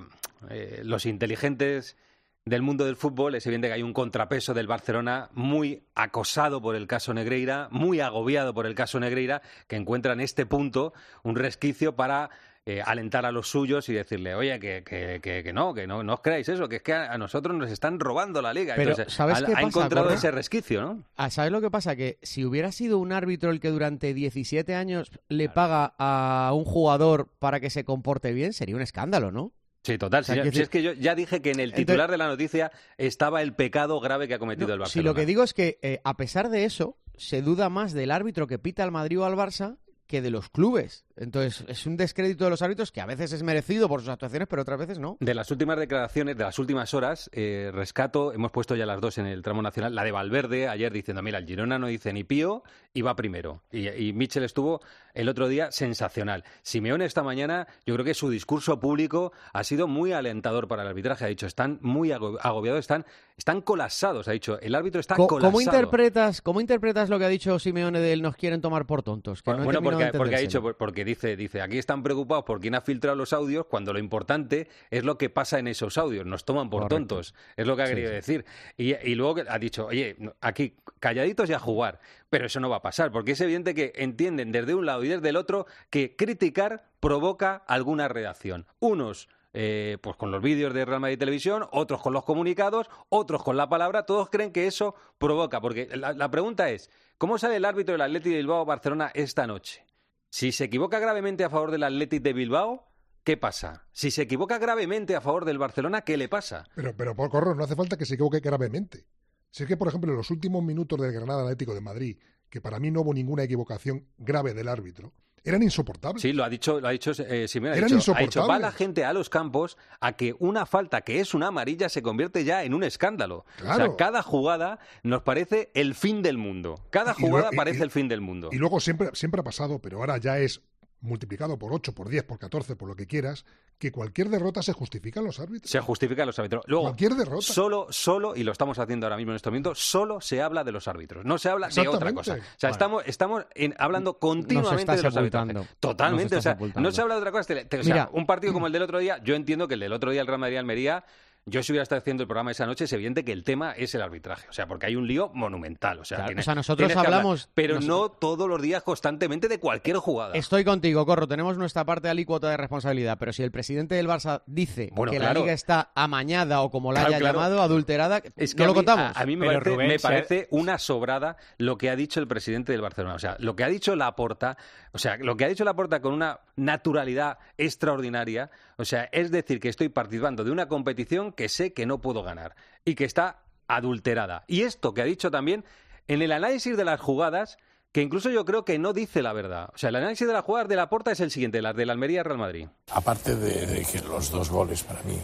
eh, los inteligentes del mundo del fútbol es evidente que hay un contrapeso del Barcelona muy acosado por el caso Negreira, muy agobiado por el caso Negreira, que encuentra en este punto un resquicio para eh, alentar a los suyos y decirle, oye, que, que, que, que no, que no, no os creáis eso, que es que a, a nosotros nos están robando la liga. Pero, Entonces, ¿sabes ha, qué ha pasa, encontrado ese resquicio, ¿no? Ah, ¿Sabes lo que pasa? Que si hubiera sido un árbitro el que durante 17 años le paga a un jugador para que se comporte bien, sería un escándalo, ¿no? Sí, total. O sea, si, si es que yo ya dije que en el Entonces- titular de la noticia estaba el pecado grave que ha cometido el Si Barcelona. lo que digo es que, eh, a pesar de eso, se duda más del árbitro que pita al Madrid o al Barça que de los clubes. Entonces, es un descrédito de los árbitros que a veces es merecido por sus actuaciones, pero otras veces no. De las últimas declaraciones, de las últimas horas, eh, rescato, hemos puesto ya las dos en el tramo nacional, la de Valverde ayer diciendo, mira, el Girona no dice ni pío y va primero. Y, y Mitchell estuvo el otro día sensacional. Simeone esta mañana, yo creo que su discurso público ha sido muy alentador para el arbitraje. Ha dicho, están muy ago- agobiados, están, están colapsados. Ha dicho, el árbitro está colapsado. ¿Cómo interpretas, ¿Cómo interpretas lo que ha dicho Simeone de él nos quieren tomar por tontos? Que no he bueno, porque, ha dicho, porque dice, dice, aquí están preocupados por quién ha filtrado los audios, cuando lo importante es lo que pasa en esos audios, nos toman por Correcto. tontos, es lo que ha Sí, querido sí. decir. Y, y luego ha dicho, oye, aquí calladitos y a jugar, pero eso no va a pasar, porque es evidente que entienden desde un lado y desde el otro que criticar provoca alguna reacción. Unos eh, pues con los vídeos de Real Madrid Televisión, otros con los comunicados, otros con la palabra, todos creen que eso provoca. Porque la, pregunta es, ¿cómo sale el árbitro del Athletic de Bilbao Barcelona esta noche? Si se equivoca gravemente a favor del Athletic de Bilbao, ¿qué pasa? Si se equivoca gravemente a favor del Barcelona, ¿qué le pasa? Pero, pero por correr, no hace falta que se equivoque gravemente. Si es que, por ejemplo, en los últimos minutos del Granada Atlético de Madrid, que para mí no hubo ninguna equivocación grave del árbitro, eran insoportables. Sí, lo ha dicho, lo ha dicho eh, Simeone. Ha Eran dicho, ha dicho, va la gente a los campos a que una falta que es una amarilla se convierte ya en un escándalo. O Claro. sea, cada jugada nos parece el fin del mundo. Cada Y jugada y- parece y- el fin del mundo. Y luego siempre, siempre ha pasado, pero ahora ya es multiplicado por 8, por 10, por 14, por lo que quieras, que cualquier derrota se justifica en los árbitros. Se justifica los árbitros. Luego, Cualquier derrota. Solo, solo, y lo estamos haciendo ahora mismo en este momento, solo se habla de los árbitros. No se habla de otra cosa. O sea, Bueno. estamos, estamos en- hablando continuamente de los árbitros. Totalmente. O sea, sepultando. no se habla de otra cosa. Te- te- o sea, Mira. un partido como el del otro día, yo entiendo que el del otro día, el Real Madrid-Almería, yo si hubiera estado haciendo el programa esa noche, es evidente que el tema es el arbitraje. O sea, porque hay un lío monumental. O sea, Claro, tienes- o sea, nosotros hablar, hablamos- pero no todos los días constantemente de cualquier jugada. Estoy contigo, Corro. Tenemos nuestra parte de alícuota de responsabilidad. Pero si el presidente del Barça dice Bueno, que claro. la liga está amañada o como la Claro, haya claro. llamado, adulterada, Es que no a lo mí- contamos. A, a mí me, Pero parece, Rubén, me si- parece una sobrada lo que ha dicho el presidente del Barcelona. O sea, lo que ha dicho Laporta, o sea, lo que ha dicho Laporta con una naturalidad extraordinaria, o sea, es decir que estoy participando de una competición que sé que no puedo ganar y que está adulterada. Y esto que ha dicho también en el análisis de las jugadas que incluso yo creo que no dice la verdad. O sea, el análisis de las jugadas de Laporta es el siguiente, las de la Almería Real Madrid. Aparte de, de que los dos goles para mí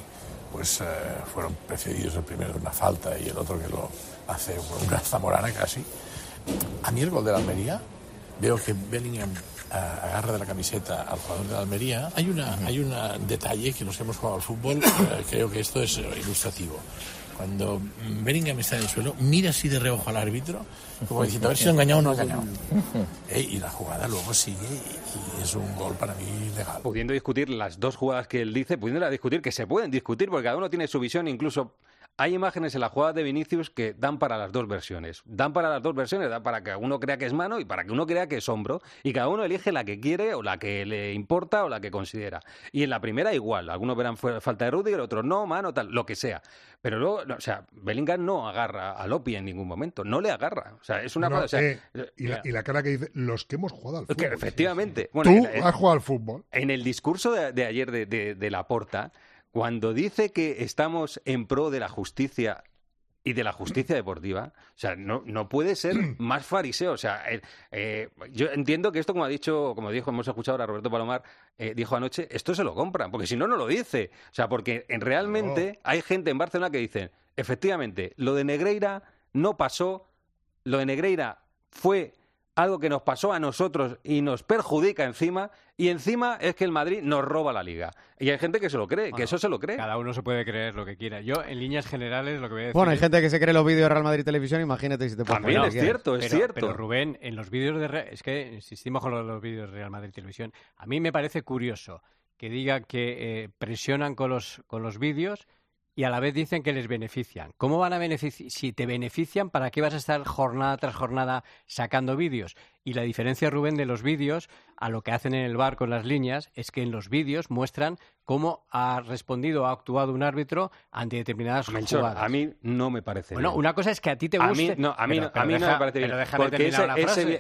pues eh, fueron precedidos el primero de una falta y el otro que lo hace una zamorana casi, a mí el gol de la Almería veo que Bellingham agarra de la camiseta al jugador de la Almería. Hay una hay un detalle que los que hemos jugado al fútbol eh, creo que esto es eh, ilustrativo. Cuando Bellingham está en el suelo, mira así de reojo al árbitro, como diciendo a ver si lo ha engañado o no ha engañado. Eh, y la jugada luego sigue y, y es un gol para mí legal. pudiendo discutir las dos jugadas que él dice, pudiendo discutir, que se pueden discutir, porque cada uno tiene su visión, incluso hay imágenes en la jugada de Vinicius que dan para las dos versiones. Dan para las dos versiones, dan para que uno crea que es mano y para que uno crea que es hombro. Y cada uno elige la que quiere o la que le importa o la que considera. Y en la primera igual. Algunos verán falta de Rudiger, otros no, mano, tal, lo que sea. Pero luego, o sea, Bellingham no agarra a Lopi en ningún momento. No le agarra. O sea, es una No, cosa... o sea, eh, y, la, y la cara que dice, los que hemos jugado al que fútbol. efectivamente. Bueno, Tú en- en- has jugado al fútbol. en el discurso de, de ayer de, de, de Laporta, cuando dice que estamos en pro de la justicia y de la justicia deportiva, o sea, no, no puede ser más fariseo. O sea, eh, eh, yo entiendo que esto, como ha dicho, como dijo, hemos escuchado ahora Roberto Palomar, eh, dijo anoche, esto se lo compran, porque si no, no lo dice. O sea, porque en, realmente hay gente en Barcelona que dice, efectivamente, lo de Negreira no pasó, lo de Negreira fue algo que nos pasó a nosotros y nos perjudica encima, y encima es que el Madrid nos roba la liga. Y hay gente que se lo cree, que eso se lo cree. Cada uno se puede creer lo que quiera. Yo, en líneas generales, lo que voy a decir. Bueno, hay es- gente que se cree los vídeos de Real Madrid Televisión, imagínate si te puedes También es cierto, es pero, cierto. Pero Rubén, en los vídeos de Re- es que insistimos con los vídeos de Real Madrid Televisión. A mí me parece curioso que diga que eh, presionan con los con los vídeos y a la vez dicen que les benefician. ¿Cómo van a beneficiar? Si te benefician, ¿para qué vas a estar jornada tras jornada sacando vídeos? Y la diferencia, Rubén, de los vídeos a lo que hacen en el bar con las líneas es que en los vídeos muestran cómo ha respondido o ha actuado un árbitro ante determinadas Melchor, jugadas. a mí no me parece Bueno, bien. una cosa es que a ti te A guste... mí no, a mí, pero- no, pero a mí no me parece bien. porque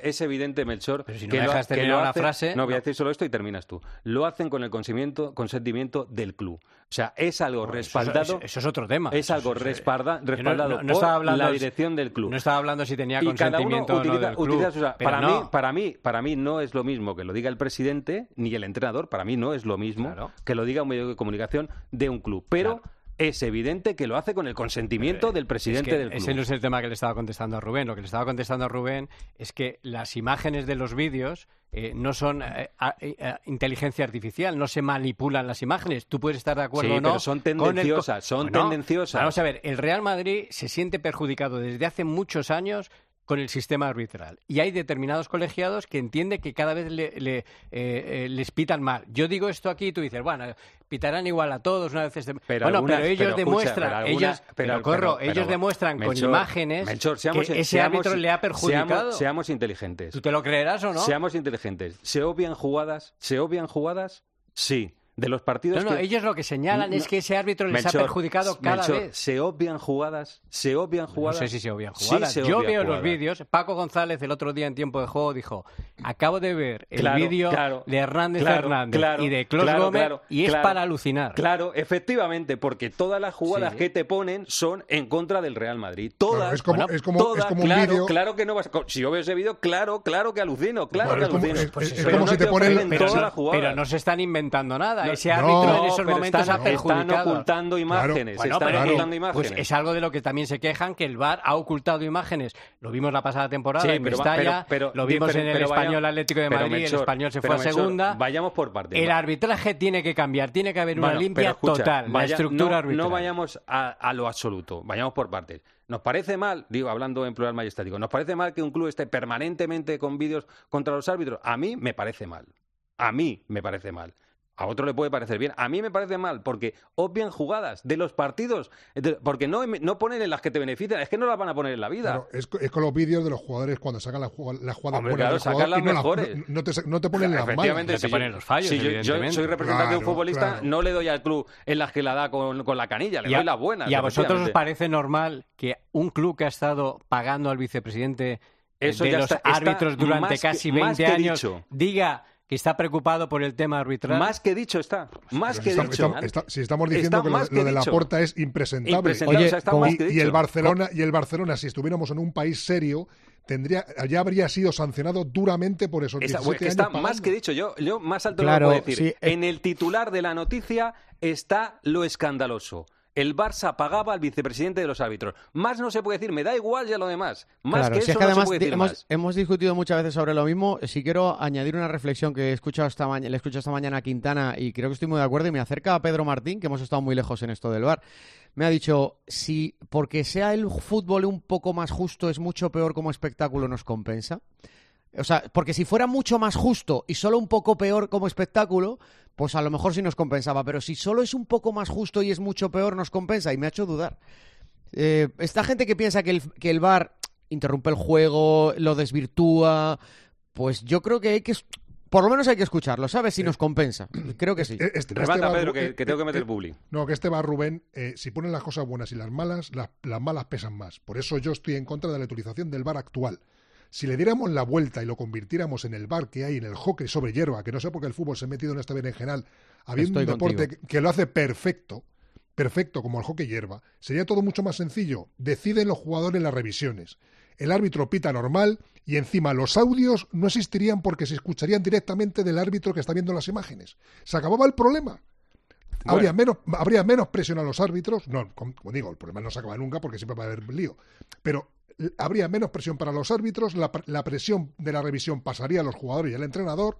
es, evidente, Melchor, Pero si no que me lo, dejas que terminar lo la frase, No, voy a decir solo esto y terminas tú. Lo hacen con el consentimiento, consentimiento del club. O sea, es algo Bueno, respaldado. eso- eso es otro tema. Es algo Eso respalda- respaldado no- no por la dirección del club. No estaba hablando si tenía consentimiento o no utiliza, del club, utiliza sus- pero para no. Mí para mí para mí no es lo mismo que lo diga el presidente ni el entrenador para mí no es lo mismo que lo diga un medio de comunicación de un club pero es evidente que lo hace con el consentimiento del presidente Es que del club Ese no es el tema que le estaba contestando a Rubén. Lo que le estaba contestando a Rubén es que las imágenes de los vídeos eh, no son eh, a- eh, inteligencia artificial, no se manipulan las imágenes. Tú puedes estar de acuerdo Sí, o no. pero son con el co- tendenciosas, son Bueno, tendenciosas. Vamos a ver, el Real Madrid se siente perjudicado desde hace muchos años con el sistema arbitral. Y hay determinados colegiados que entienden que cada vez le- le, eh, eh, les pitan mal. Yo digo esto aquí y tú dices, bueno, pitarán igual a todos una vez este... Pero bueno, algunas- pero ellos pero demuestran, pero algunas- ellos, pero, corro, ellos demuestran con imágenes Melchor, seamos- que ese seamos- árbitro le ha perjudicado. Seamos, seamos inteligentes. ¿Tú te lo creerás o no? Seamos inteligentes. ¿Se obvian jugadas? ¿Se obvian jugadas? Sí. De los partidos No, no, que- ellos lo que señalan es No, que ese árbitro les Melchor, ha perjudicado cada Melchor, vez. ¿Se obvian jugadas? ¿Se obvian No jugadas? sé si se obvian Sí, jugadas. se Yo veo los vídeos. Paco González el otro día en tiempo de juego dijo: Acabo de ver el Claro, vídeo claro, de Hernández claro, claro, y de Klaus claro, Gómez claro, y es claro. para alucinar. Claro, efectivamente, porque todas las jugadas Sí. que te ponen son en contra del Real Madrid. Todas. Claro, es como- Bueno, es como- todas, es como un claro, vídeo- claro que no vas. Si yo veo ese vídeo, claro, claro que alucino, claro Bueno, que alucino. es- es eso, como pero si no te ponen- todas no, las jugadas. pero no se están inventando nada. Ese no, árbitro en esos momentos están- ha perjudicado. están ocultando imágenes, Bueno, están pero, ocultando eh, imágenes. Pues es algo de lo que también se quejan que el VAR ha ocultado imágenes. Lo vimos la pasada temporada Sí, en pero Mestalla, pero- lo vimos en el Español Atlético de Madrid, el Español se fue a Melchor, segunda. Vayamos por partes. El arbitraje tiene que cambiar, tiene que haber una Bueno, limpia escucha, total, vaya- la estructura no, arbitral. No vayamos a, a lo absoluto, vayamos por partes. ¿Nos parece mal, digo, hablando en plural majestático, ¿nos parece mal que un club esté permanentemente con vídeos contra los árbitros? A mí me parece mal. A mí me parece mal. A otro le puede parecer bien. A mí me parece mal porque obvian jugadas de los partidos. de- porque no, no ponen en las que te benefician. Es que no las van a poner en la vida. Claro, es, co- es con los vídeos de los jugadores cuando sacan las jugada- las jugadas Hombre, claro, sacan las no mejores. no, no te, no te ponen las malas. Efectivamente, si yo- si yo- yo, soy representante de un futbolista, claro. no le doy al club en las que la da con, con la canilla, le Y a- doy las buenas. ¿Y a vosotros os parece normal que un club que ha estado pagando al vicepresidente Eso de ya los está- está árbitros durante casi más 20 que años dicho. diga que está preocupado por el tema arbitral? Más que dicho está. Más que si dicho. estamos- está- si estamos diciendo Está que lo, de la porta es impresentable. Impresentable, o sea, está más y, que y dicho. el Barcelona, y el Barcelona, si estuviéramos en un país serio, tendría, ya habría sido sancionado duramente por esos Está, 17 que está años más que dicho. Yo, yo más alto Claro, lo puedo decir. sí, eh. En el titular de la noticia está lo escandaloso. El Barça pagaba al vicepresidente de los árbitros. Más no se puede decir, me da igual ya lo demás. Más Claro, que si eso es que no se además puede decir hemos, más. hemos discutido muchas veces sobre lo mismo. Si quiero añadir una reflexión que he escuchado esta mañana, le he escuchado esta mañana a Quintana y creo que estoy muy de acuerdo y me acerca a Pedro Martín, que hemos estado muy lejos en esto del bar. Me ha dicho, si porque sea el fútbol un poco más justo es mucho peor como espectáculo, ¿nos compensa? O sea, porque si fuera mucho más justo y solo un poco peor como espectáculo, pues a lo mejor sí nos compensaba. Pero si solo es un poco más justo y es mucho peor, nos compensa. Y me ha hecho dudar. Eh, esta gente que piensa que el, que el VAR interrumpe el juego, lo desvirtúa, pues yo creo que hay que... Por lo menos hay que escucharlo, ¿sabes? Si nos compensa. Creo que sí. Eh, este- Remata, va- Pedro, que, que tengo que eh, meter eh, publi. No, que este va Rubén, eh, si ponen las cosas buenas y las malas, las, las malas pesan más. Por eso yo estoy en contra de la utilización del VAR actual. Si le diéramos la vuelta y lo convirtiéramos en el VAR que hay en el hockey sobre hierba, que no sé por qué el fútbol se ha metido en este berenjenal, habiendo Estoy un deporte que, que lo hace perfecto, perfecto como el hockey hierba, sería todo mucho más sencillo. Deciden los jugadores las revisiones. El árbitro pita normal y encima los audios no existirían porque se escucharían directamente del árbitro que está viendo las imágenes. Se acababa el problema. Habría, menos, habría menos presión a los árbitros. No, como, digo, el problema no se acaba nunca porque siempre va a haber lío. Pero habría menos presión para los árbitros, la, pr- la presión de la revisión pasaría a los jugadores y al entrenador,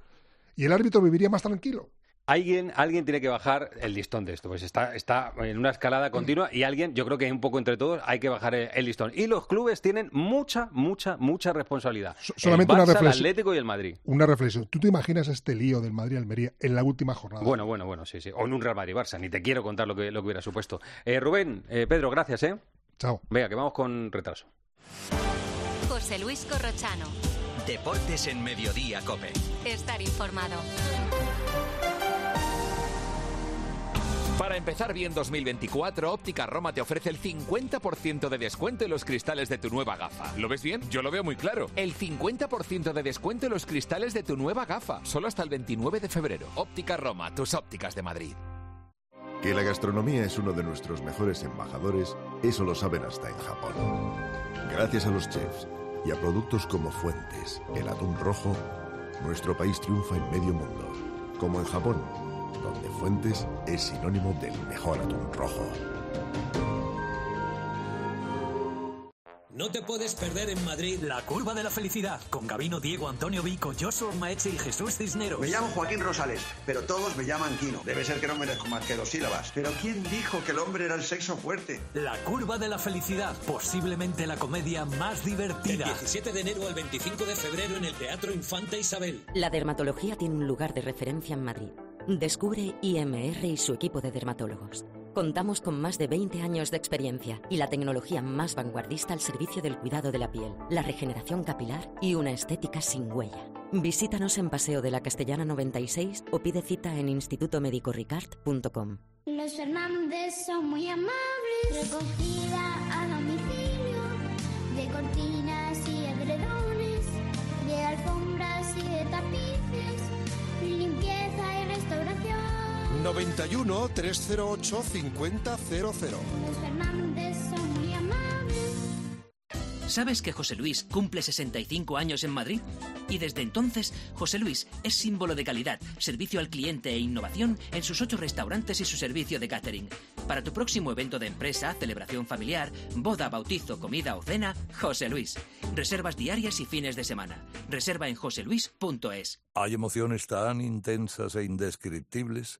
y el árbitro viviría más tranquilo. Alguien, alguien tiene que bajar el listón de esto, pues está, está en una escalada continua y alguien, yo creo que un poco entre todos, hay que bajar el, el listón. Y los clubes tienen mucha, mucha, mucha responsabilidad. solamente el una Barça, el reflexión. Atlético y el Madrid. Una reflexión. ¿Tú te imaginas este lío del Madrid-Almería en la última jornada? Bueno, bueno, bueno, sí, sí. O en un Real Madrid-Barça, ni te quiero contar lo que, lo que hubiera supuesto. Eh, Rubén, eh, Pedro, gracias, ¿eh? Chao. Venga, que vamos con retraso. José Luis Corrochano. Deportes en Mediodía, Cope. Estar informado. Para empezar bien 2024, Óptica Roma te ofrece el 50% de descuento en los cristales de tu nueva gafa. ¿Lo ves bien? Yo lo veo muy claro. El 50% de descuento en los cristales de tu nueva gafa, solo hasta el 29 de febrero. Óptica Roma, tus ópticas de Madrid. Que la gastronomía es uno de nuestros mejores embajadores, eso lo saben hasta en Japón. Gracias a los chefs y a productos como Fuentes, el atún rojo, nuestro país triunfa en medio mundo, como en Japón donde Fuentes es sinónimo del mejor atún rojo. No te puedes perder en Madrid La Curva de la Felicidad con Gabino, Diego, Antonio Vico, Joshua Maeche y Jesús Cisneros. Me llamo Joaquín Rosales, pero todos me llaman Kino. Debe ser que no merezco más que dos sílabas. Pero ¿quién dijo que el hombre era el sexo fuerte? La Curva de la Felicidad, posiblemente la comedia más divertida. Del 17 de enero al 25 de febrero en el Teatro Infanta Isabel. La dermatología tiene un lugar de referencia en Madrid. Descubre IMR y su equipo de dermatólogos. Contamos con más de 20 años de experiencia y la tecnología más vanguardista al servicio del cuidado de la piel, la regeneración capilar y una estética sin huella. Visítanos en Paseo de la Castellana 96 o pide cita en institutomedicoricard.com. Los Fernández son muy amables, recogida a domicilio, de cortinas y edredones, de alfombras y de tapices, limpieza y restauración. 91 308 5000. Los Fernández son muy amables. ¿Sabes que José Luis cumple 65 años en Madrid? Y desde entonces, José Luis es símbolo de calidad, servicio al cliente e innovación en sus ocho restaurantes y su servicio de catering. Para tu próximo evento de empresa, celebración familiar, boda, bautizo, comida o cena, José Luis. Reservas diarias y fines de semana. Reserva en joseluis.es. Hay emociones tan intensas e indescriptibles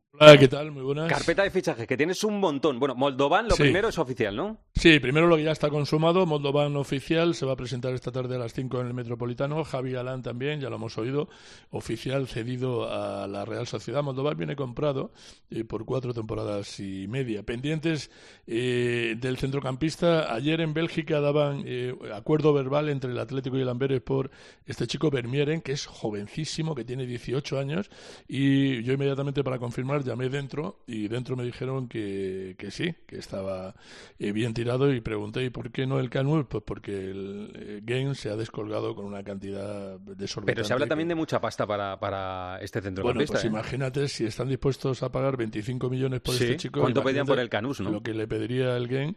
Hola, ¿qué tal? Muy buenas. Carpeta de fichajes, que tienes un montón. Bueno, Moldovan, lo Sí. primero es oficial, ¿no? Sí, primero lo que ya está consumado, Moldovan oficial, se va a presentar esta tarde a las 5 en el Metropolitano, Javi Galán también, ya lo hemos oído, oficial cedido a la Real Sociedad. Moldovan viene comprado eh, por cuatro temporadas y media. Pendientes eh, del centrocampista, ayer en Bélgica daban eh, acuerdo verbal entre el Atlético y el Amberes por este chico Vermieren, que es jovencísimo, que tiene 18 años, y yo inmediatamente para confirmar llamé dentro y dentro me dijeron que, que sí, que estaba eh, bien tirado y pregunté, ¿y por qué no el Canul? Pues porque el eh, Game se ha descolgado con una cantidad desorbitante. Pero se habla también de mucha pasta para, para este Bueno, centrocampista. pues ¿eh? imagínate si están dispuestos a pagar 25 millones por Sí, este chico. ¿cuánto pedían por el Canús, no? Lo que le pediría el Gen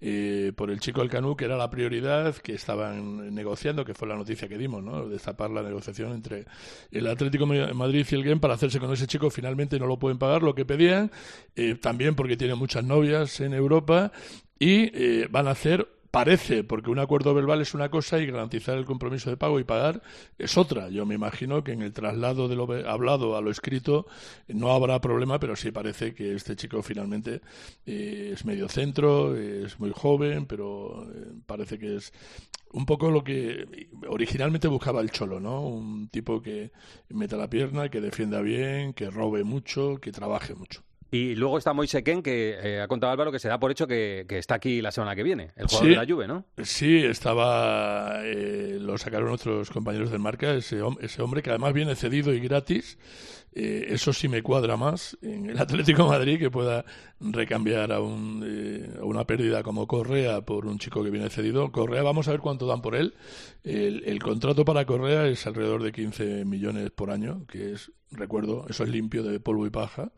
eh, por el chico del Canú, que era la prioridad que estaban negociando, que fue la noticia que dimos, ¿no? Destapar la negociación entre el Atlético de Madrid y el Gen para hacerse con ese chico. Finalmente no lo pueden pagar lo que pedían, eh, también porque tiene muchas novias en Europa y eh, van a hacer Parece, porque un acuerdo verbal es una cosa y garantizar el compromiso de pago y pagar es otra. Yo me imagino que en el traslado de lo hablado a lo escrito no habrá problema, pero sí parece que este chico finalmente eh, es medio centro, es muy joven, pero eh, parece que es un poco lo que originalmente buscaba el Cholo, ¿no? Un tipo que meta la pierna, que defienda bien, que robe mucho, que trabaje mucho. Y luego está Moise Ken, que eh, ha contado Álvaro que se da por hecho que, que está aquí la semana que viene, el jugador Sí. de la Juve, ¿no? Sí, estaba, eh, lo sacaron otros compañeros del marca, ese, ese hombre que además viene cedido y gratis. eh, eso sí me cuadra más en el Atlético de Madrid que pueda recambiar a, un, eh, a una pérdida como Correa por un chico que viene cedido. Correa, vamos a ver cuánto dan por él. El, el contrato para Correa es alrededor de 15 millones por año, que es, recuerdo, eso es limpio de polvo y paja,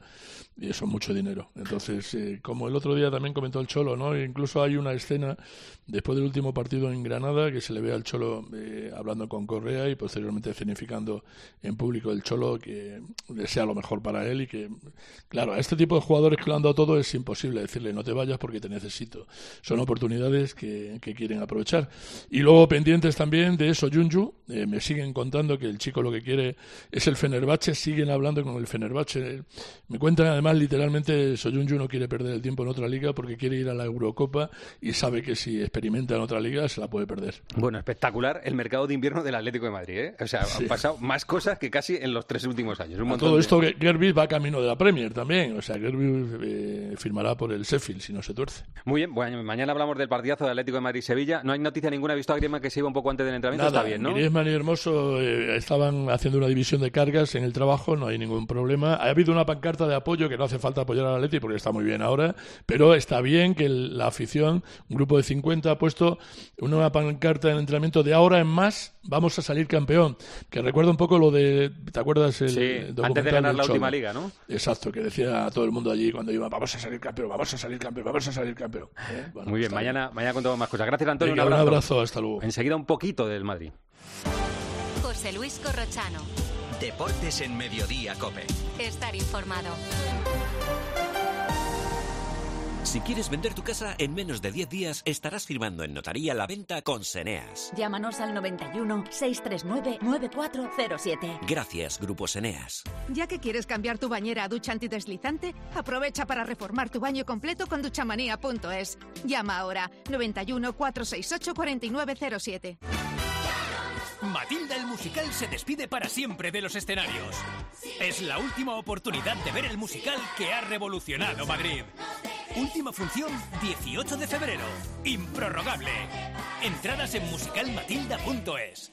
y eso es mucho dinero. Entonces, eh, como el otro día también comentó el Cholo, ¿no? Incluso hay una escena después del último partido en Granada que se le ve al Cholo eh, hablando con Correa y posteriormente significando en público el Cholo que desea lo mejor para él y que, claro, a este tipo de jugadores que lo han dado todo es imposible decirle no te vayas porque te necesito. Son oportunidades que, que quieren aprovechar. Y luego pendientes también de eso, Junju, eh, me siguen contando que el chico lo que quiere es el Fenerbahce, siguen hablando con el Fenerbahce. Me cuentan además literalmente Soyuncu no quiere perder el tiempo en otra liga porque quiere ir a la Eurocopa y sabe que si experimenta en otra liga se la puede perder. Bueno, espectacular el mercado de invierno del Atlético de Madrid, ¿eh? O sea, han pasado más cosas que casi en los tres últimos años. Un todo de- esto, Gerby va camino de la Premier también. O sea, Gerby eh, firmará por el Sheffield si no se tuerce. Muy bien, bueno, mañana hablamos del partidazo de Atlético de Madrid-Sevilla. No hay noticia ninguna, visto a Griezmann que se iba un poco antes del entrenamiento, Nada, está bien, ¿no? Griezmann y Hermoso eh, estaban haciendo una división de cargas en el trabajo, no hay ningún problema. Ha habido una pancarta de apoyo que no hace falta apoyar al Atleti porque está muy bien ahora, pero está bien que la afición, un grupo de 50 ha puesto una pancarta en el entrenamiento de ahora en más vamos a salir campeón, que recuerda un poco lo de, ¿te acuerdas el Sí, documental antes de ganar la Cholo? última liga, ¿no? Exacto, que decía a todo el mundo allí cuando iba, vamos a salir campeón, vamos a salir campeón, vamos a salir campeón. ¿eh? Bueno, Muy bien, mañana, mañana contamos más cosas. Gracias, Antonio. Venga, un un abrazo. abrazo, hasta luego. Enseguida un poquito del Madrid. José Luis Corrochano. Deportes en Mediodía, Cope. Estar informado. Si quieres vender tu casa en menos de 10 días, estarás firmando en notaría la venta con Seneas. Llámanos al 91 639 9407. Gracias, Grupo Seneas. Ya que quieres cambiar tu bañera a ducha antideslizante, aprovecha para reformar tu baño completo con duchamanía.es. Llama ahora 91 468 4907. Matilda el musical se despide para siempre de los escenarios. Es la última oportunidad de ver el musical que ha revolucionado Madrid. Última función 18 de febrero. Improrrogable. Entradas en musicalmatilda.es.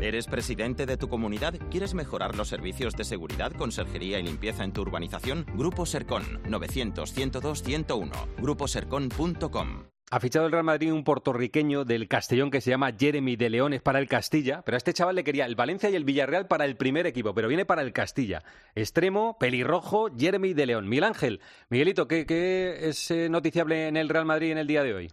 ¿Eres presidente de tu comunidad? ¿Quieres mejorar los servicios de seguridad, conserjería y limpieza en tu urbanización? Grupo Sercon 900 102 101. Gruposercon.com. Ha fichado el Real Madrid un puertorriqueño del Castellón que se llama Jeremy de Leones para el Castilla, pero a este chaval le quería el Valencia y el Villarreal para el primer equipo, pero viene para el Castilla. Extremo, pelirrojo, Jeremy de León. Miguel Ángel, Miguelito, ¿qué, qué es eh, noticiable en el Real Madrid en el día de hoy?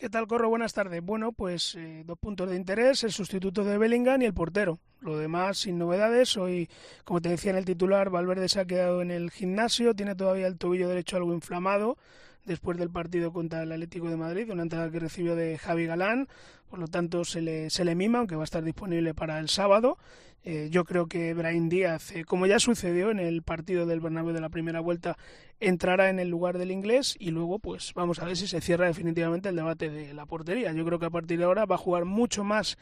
¿Qué tal, Corro? Buenas tardes. Bueno, pues eh, dos puntos de interés, el sustituto de Bellingham y el portero. Lo demás, sin novedades. Hoy, como te decía en el titular, Valverde se ha quedado en el gimnasio, tiene todavía el tobillo derecho algo inflamado después del partido contra el Atlético de Madrid, una entrada que recibió de Javi Galán, por lo tanto se le, se le mima, aunque va a estar disponible para el sábado. Eh, yo creo que Brahim Díaz, eh, como ya sucedió en el partido del Bernabéu de la primera vuelta, entrará en el lugar del inglés y luego pues vamos a ver si se cierra definitivamente el debate de la portería. Yo creo que a partir de ahora va a jugar mucho más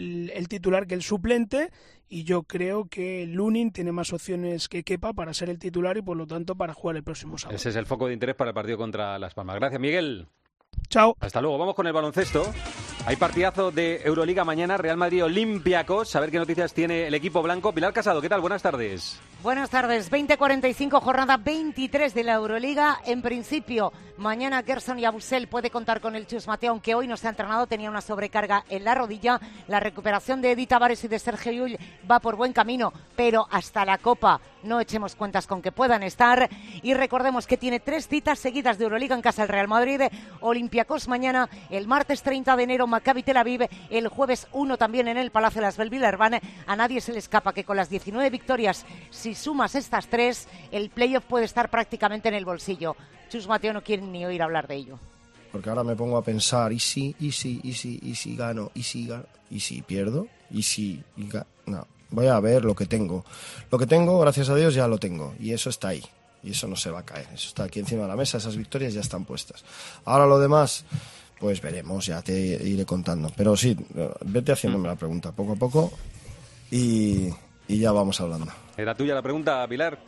el titular que el suplente y yo creo que Lunin tiene más opciones que Kepa para ser el titular y por lo tanto para jugar el próximo sábado. Ese es el foco de interés para el partido contra Las Palmas. Gracias, Miguel. Chao. Hasta luego. Vamos con el baloncesto. Hay partidazo de Euroliga mañana, Real Madrid Olympiacos. A ver qué noticias tiene el equipo blanco. Pilar Casado, ¿qué tal? Buenas tardes. Buenas tardes, 20.45, jornada 23 de la Euroliga. En principio, mañana Gerson y Abusel puede contar con el Chus Mateo, aunque hoy no se ha entrenado, tenía una sobrecarga en la rodilla. La recuperación de Edith Tavares y de Sergio Llull va por buen camino, pero hasta la Copa no echemos cuentas con que puedan estar. Y recordemos que tiene tres citas seguidas de Euroliga en casa el Real Madrid, Olympiacos mañana, el martes 30 de enero Maccabi Tel Aviv, el jueves 1 también en el Palacio de las Belvillerban. A nadie se le escapa que con las 19 victorias, si sumas estas tres, el playoff puede estar prácticamente en el bolsillo. Chus Mateo no quiere ni oír hablar de ello. Porque ahora me pongo a pensar, ¿y si, y si, y si, y si gano, y si gano, y si pierdo, y si, y ga- no, voy a ver lo que tengo. Lo que tengo, gracias a Dios, ya lo tengo, y eso está ahí, y eso no se va a caer, eso está aquí encima de la mesa, esas victorias ya están puestas. Ahora lo demás, pues veremos, ya te iré contando. Pero sí, vete haciéndome la pregunta, poco a poco y, y ya vamos hablando. ¿Era tuya la pregunta, Pilar?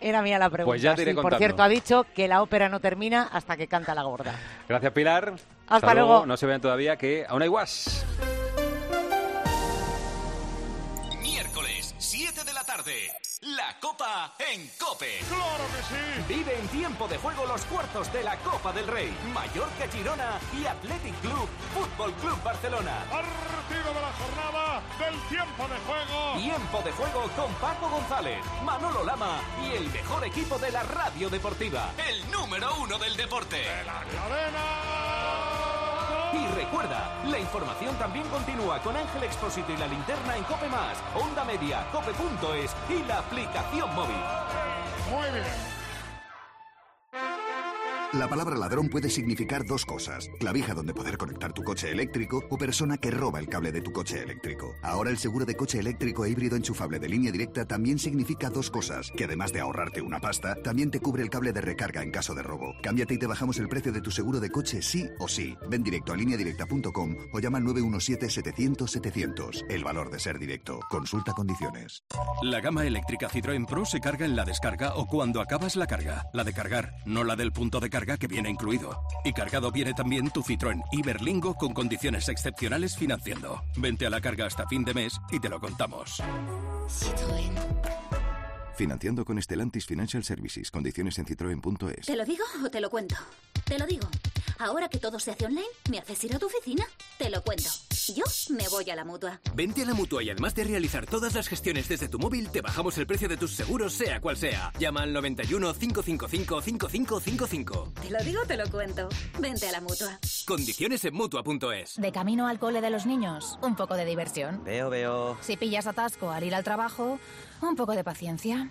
Era mía la pregunta. Pues ya te iré sí, por contando. cierto, ha dicho que la ópera no termina hasta que canta la gorda. Gracias, Pilar. Hasta luego. No se vean todavía que aún hay guas. Miércoles, 7 de la tarde. La Copa en Cope. ¡Claro que sí! Vive en tiempo de juego los cuartos de la Copa del Rey. Mallorca Girona y Athletic Club, Fútbol Club Barcelona. Partido de la jornada del tiempo de juego. Tiempo de juego con Paco González, Manolo Lama y el mejor equipo de la radio deportiva. El número uno del deporte. Y recuerda, la información también continúa con Ángel Expósito y la linterna en Cope Más, Onda Media, Cope.es y la aplicación móvil. Muy bien. La palabra ladrón puede significar dos cosas. Clavija donde poder conectar tu coche eléctrico o persona que roba el cable de tu coche eléctrico. Ahora el seguro de coche eléctrico e híbrido enchufable de línea directa también significa dos cosas. Que además de ahorrarte una pasta, también te cubre el cable de recarga en caso de robo. Cámbiate y te bajamos el precio de tu seguro de coche sí o sí. Ven directo a lineadirecta.com o llama al 917-700-700. El valor de ser directo. Consulta condiciones. La gama eléctrica Citroën Pro se carga en la descarga o cuando acabas la carga. La de cargar, no la del punto de carga que viene incluido. Y cargado viene también tu Citroën Iberlingo con condiciones excepcionales financiando. Vente a la carga hasta fin de mes y te lo contamos. Financiando con Stellantis Financial Services. Condiciones en citroen.es. ¿Te lo digo o te lo cuento? Te lo digo. Ahora que todo se hace online, ¿me haces ir a tu oficina? Te lo cuento. Me voy a la mutua. Vente a la mutua y además de realizar todas las gestiones desde tu móvil, te bajamos el precio de tus seguros, sea cual sea. Llama al 91 555 5555. Te lo digo, te lo cuento. Vente a la mutua. Condiciones en mutua.es. De camino al cole de los niños, un poco de diversión. Veo, veo. Si pillas atasco al ir al trabajo, un poco de paciencia.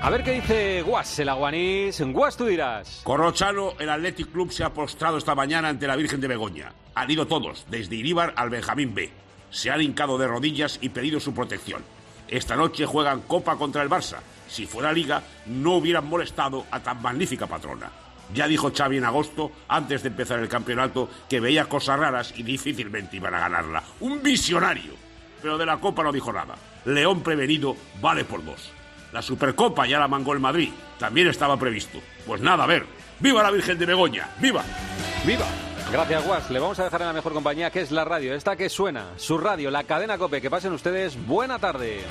A ver qué dice Guas, el aguanís. Guas, tú dirás. Corrochano, el Athletic Club se ha postrado esta mañana ante la Virgen de Begoña. Han ido todos, desde Iríbar al Benjamín B. Se han hincado de rodillas y pedido su protección. Esta noche juegan Copa contra el Barça. Si fuera Liga, no hubieran molestado a tan magnífica patrona. Ya dijo Xavi en agosto, antes de empezar el campeonato, que veía cosas raras y difícilmente iban a ganarla. ¡Un visionario! Pero de la Copa no dijo nada. León prevenido vale por dos. La Supercopa ya la mangó el Madrid. También estaba previsto. Pues nada, a ver. ¡Viva la Virgen de Begoña! ¡Viva! ¡Viva! Gracias, Guas. Le vamos a dejar en la mejor compañía, que es la radio. Esta que suena, su radio, la cadena COPE. Que pasen ustedes buena tarde.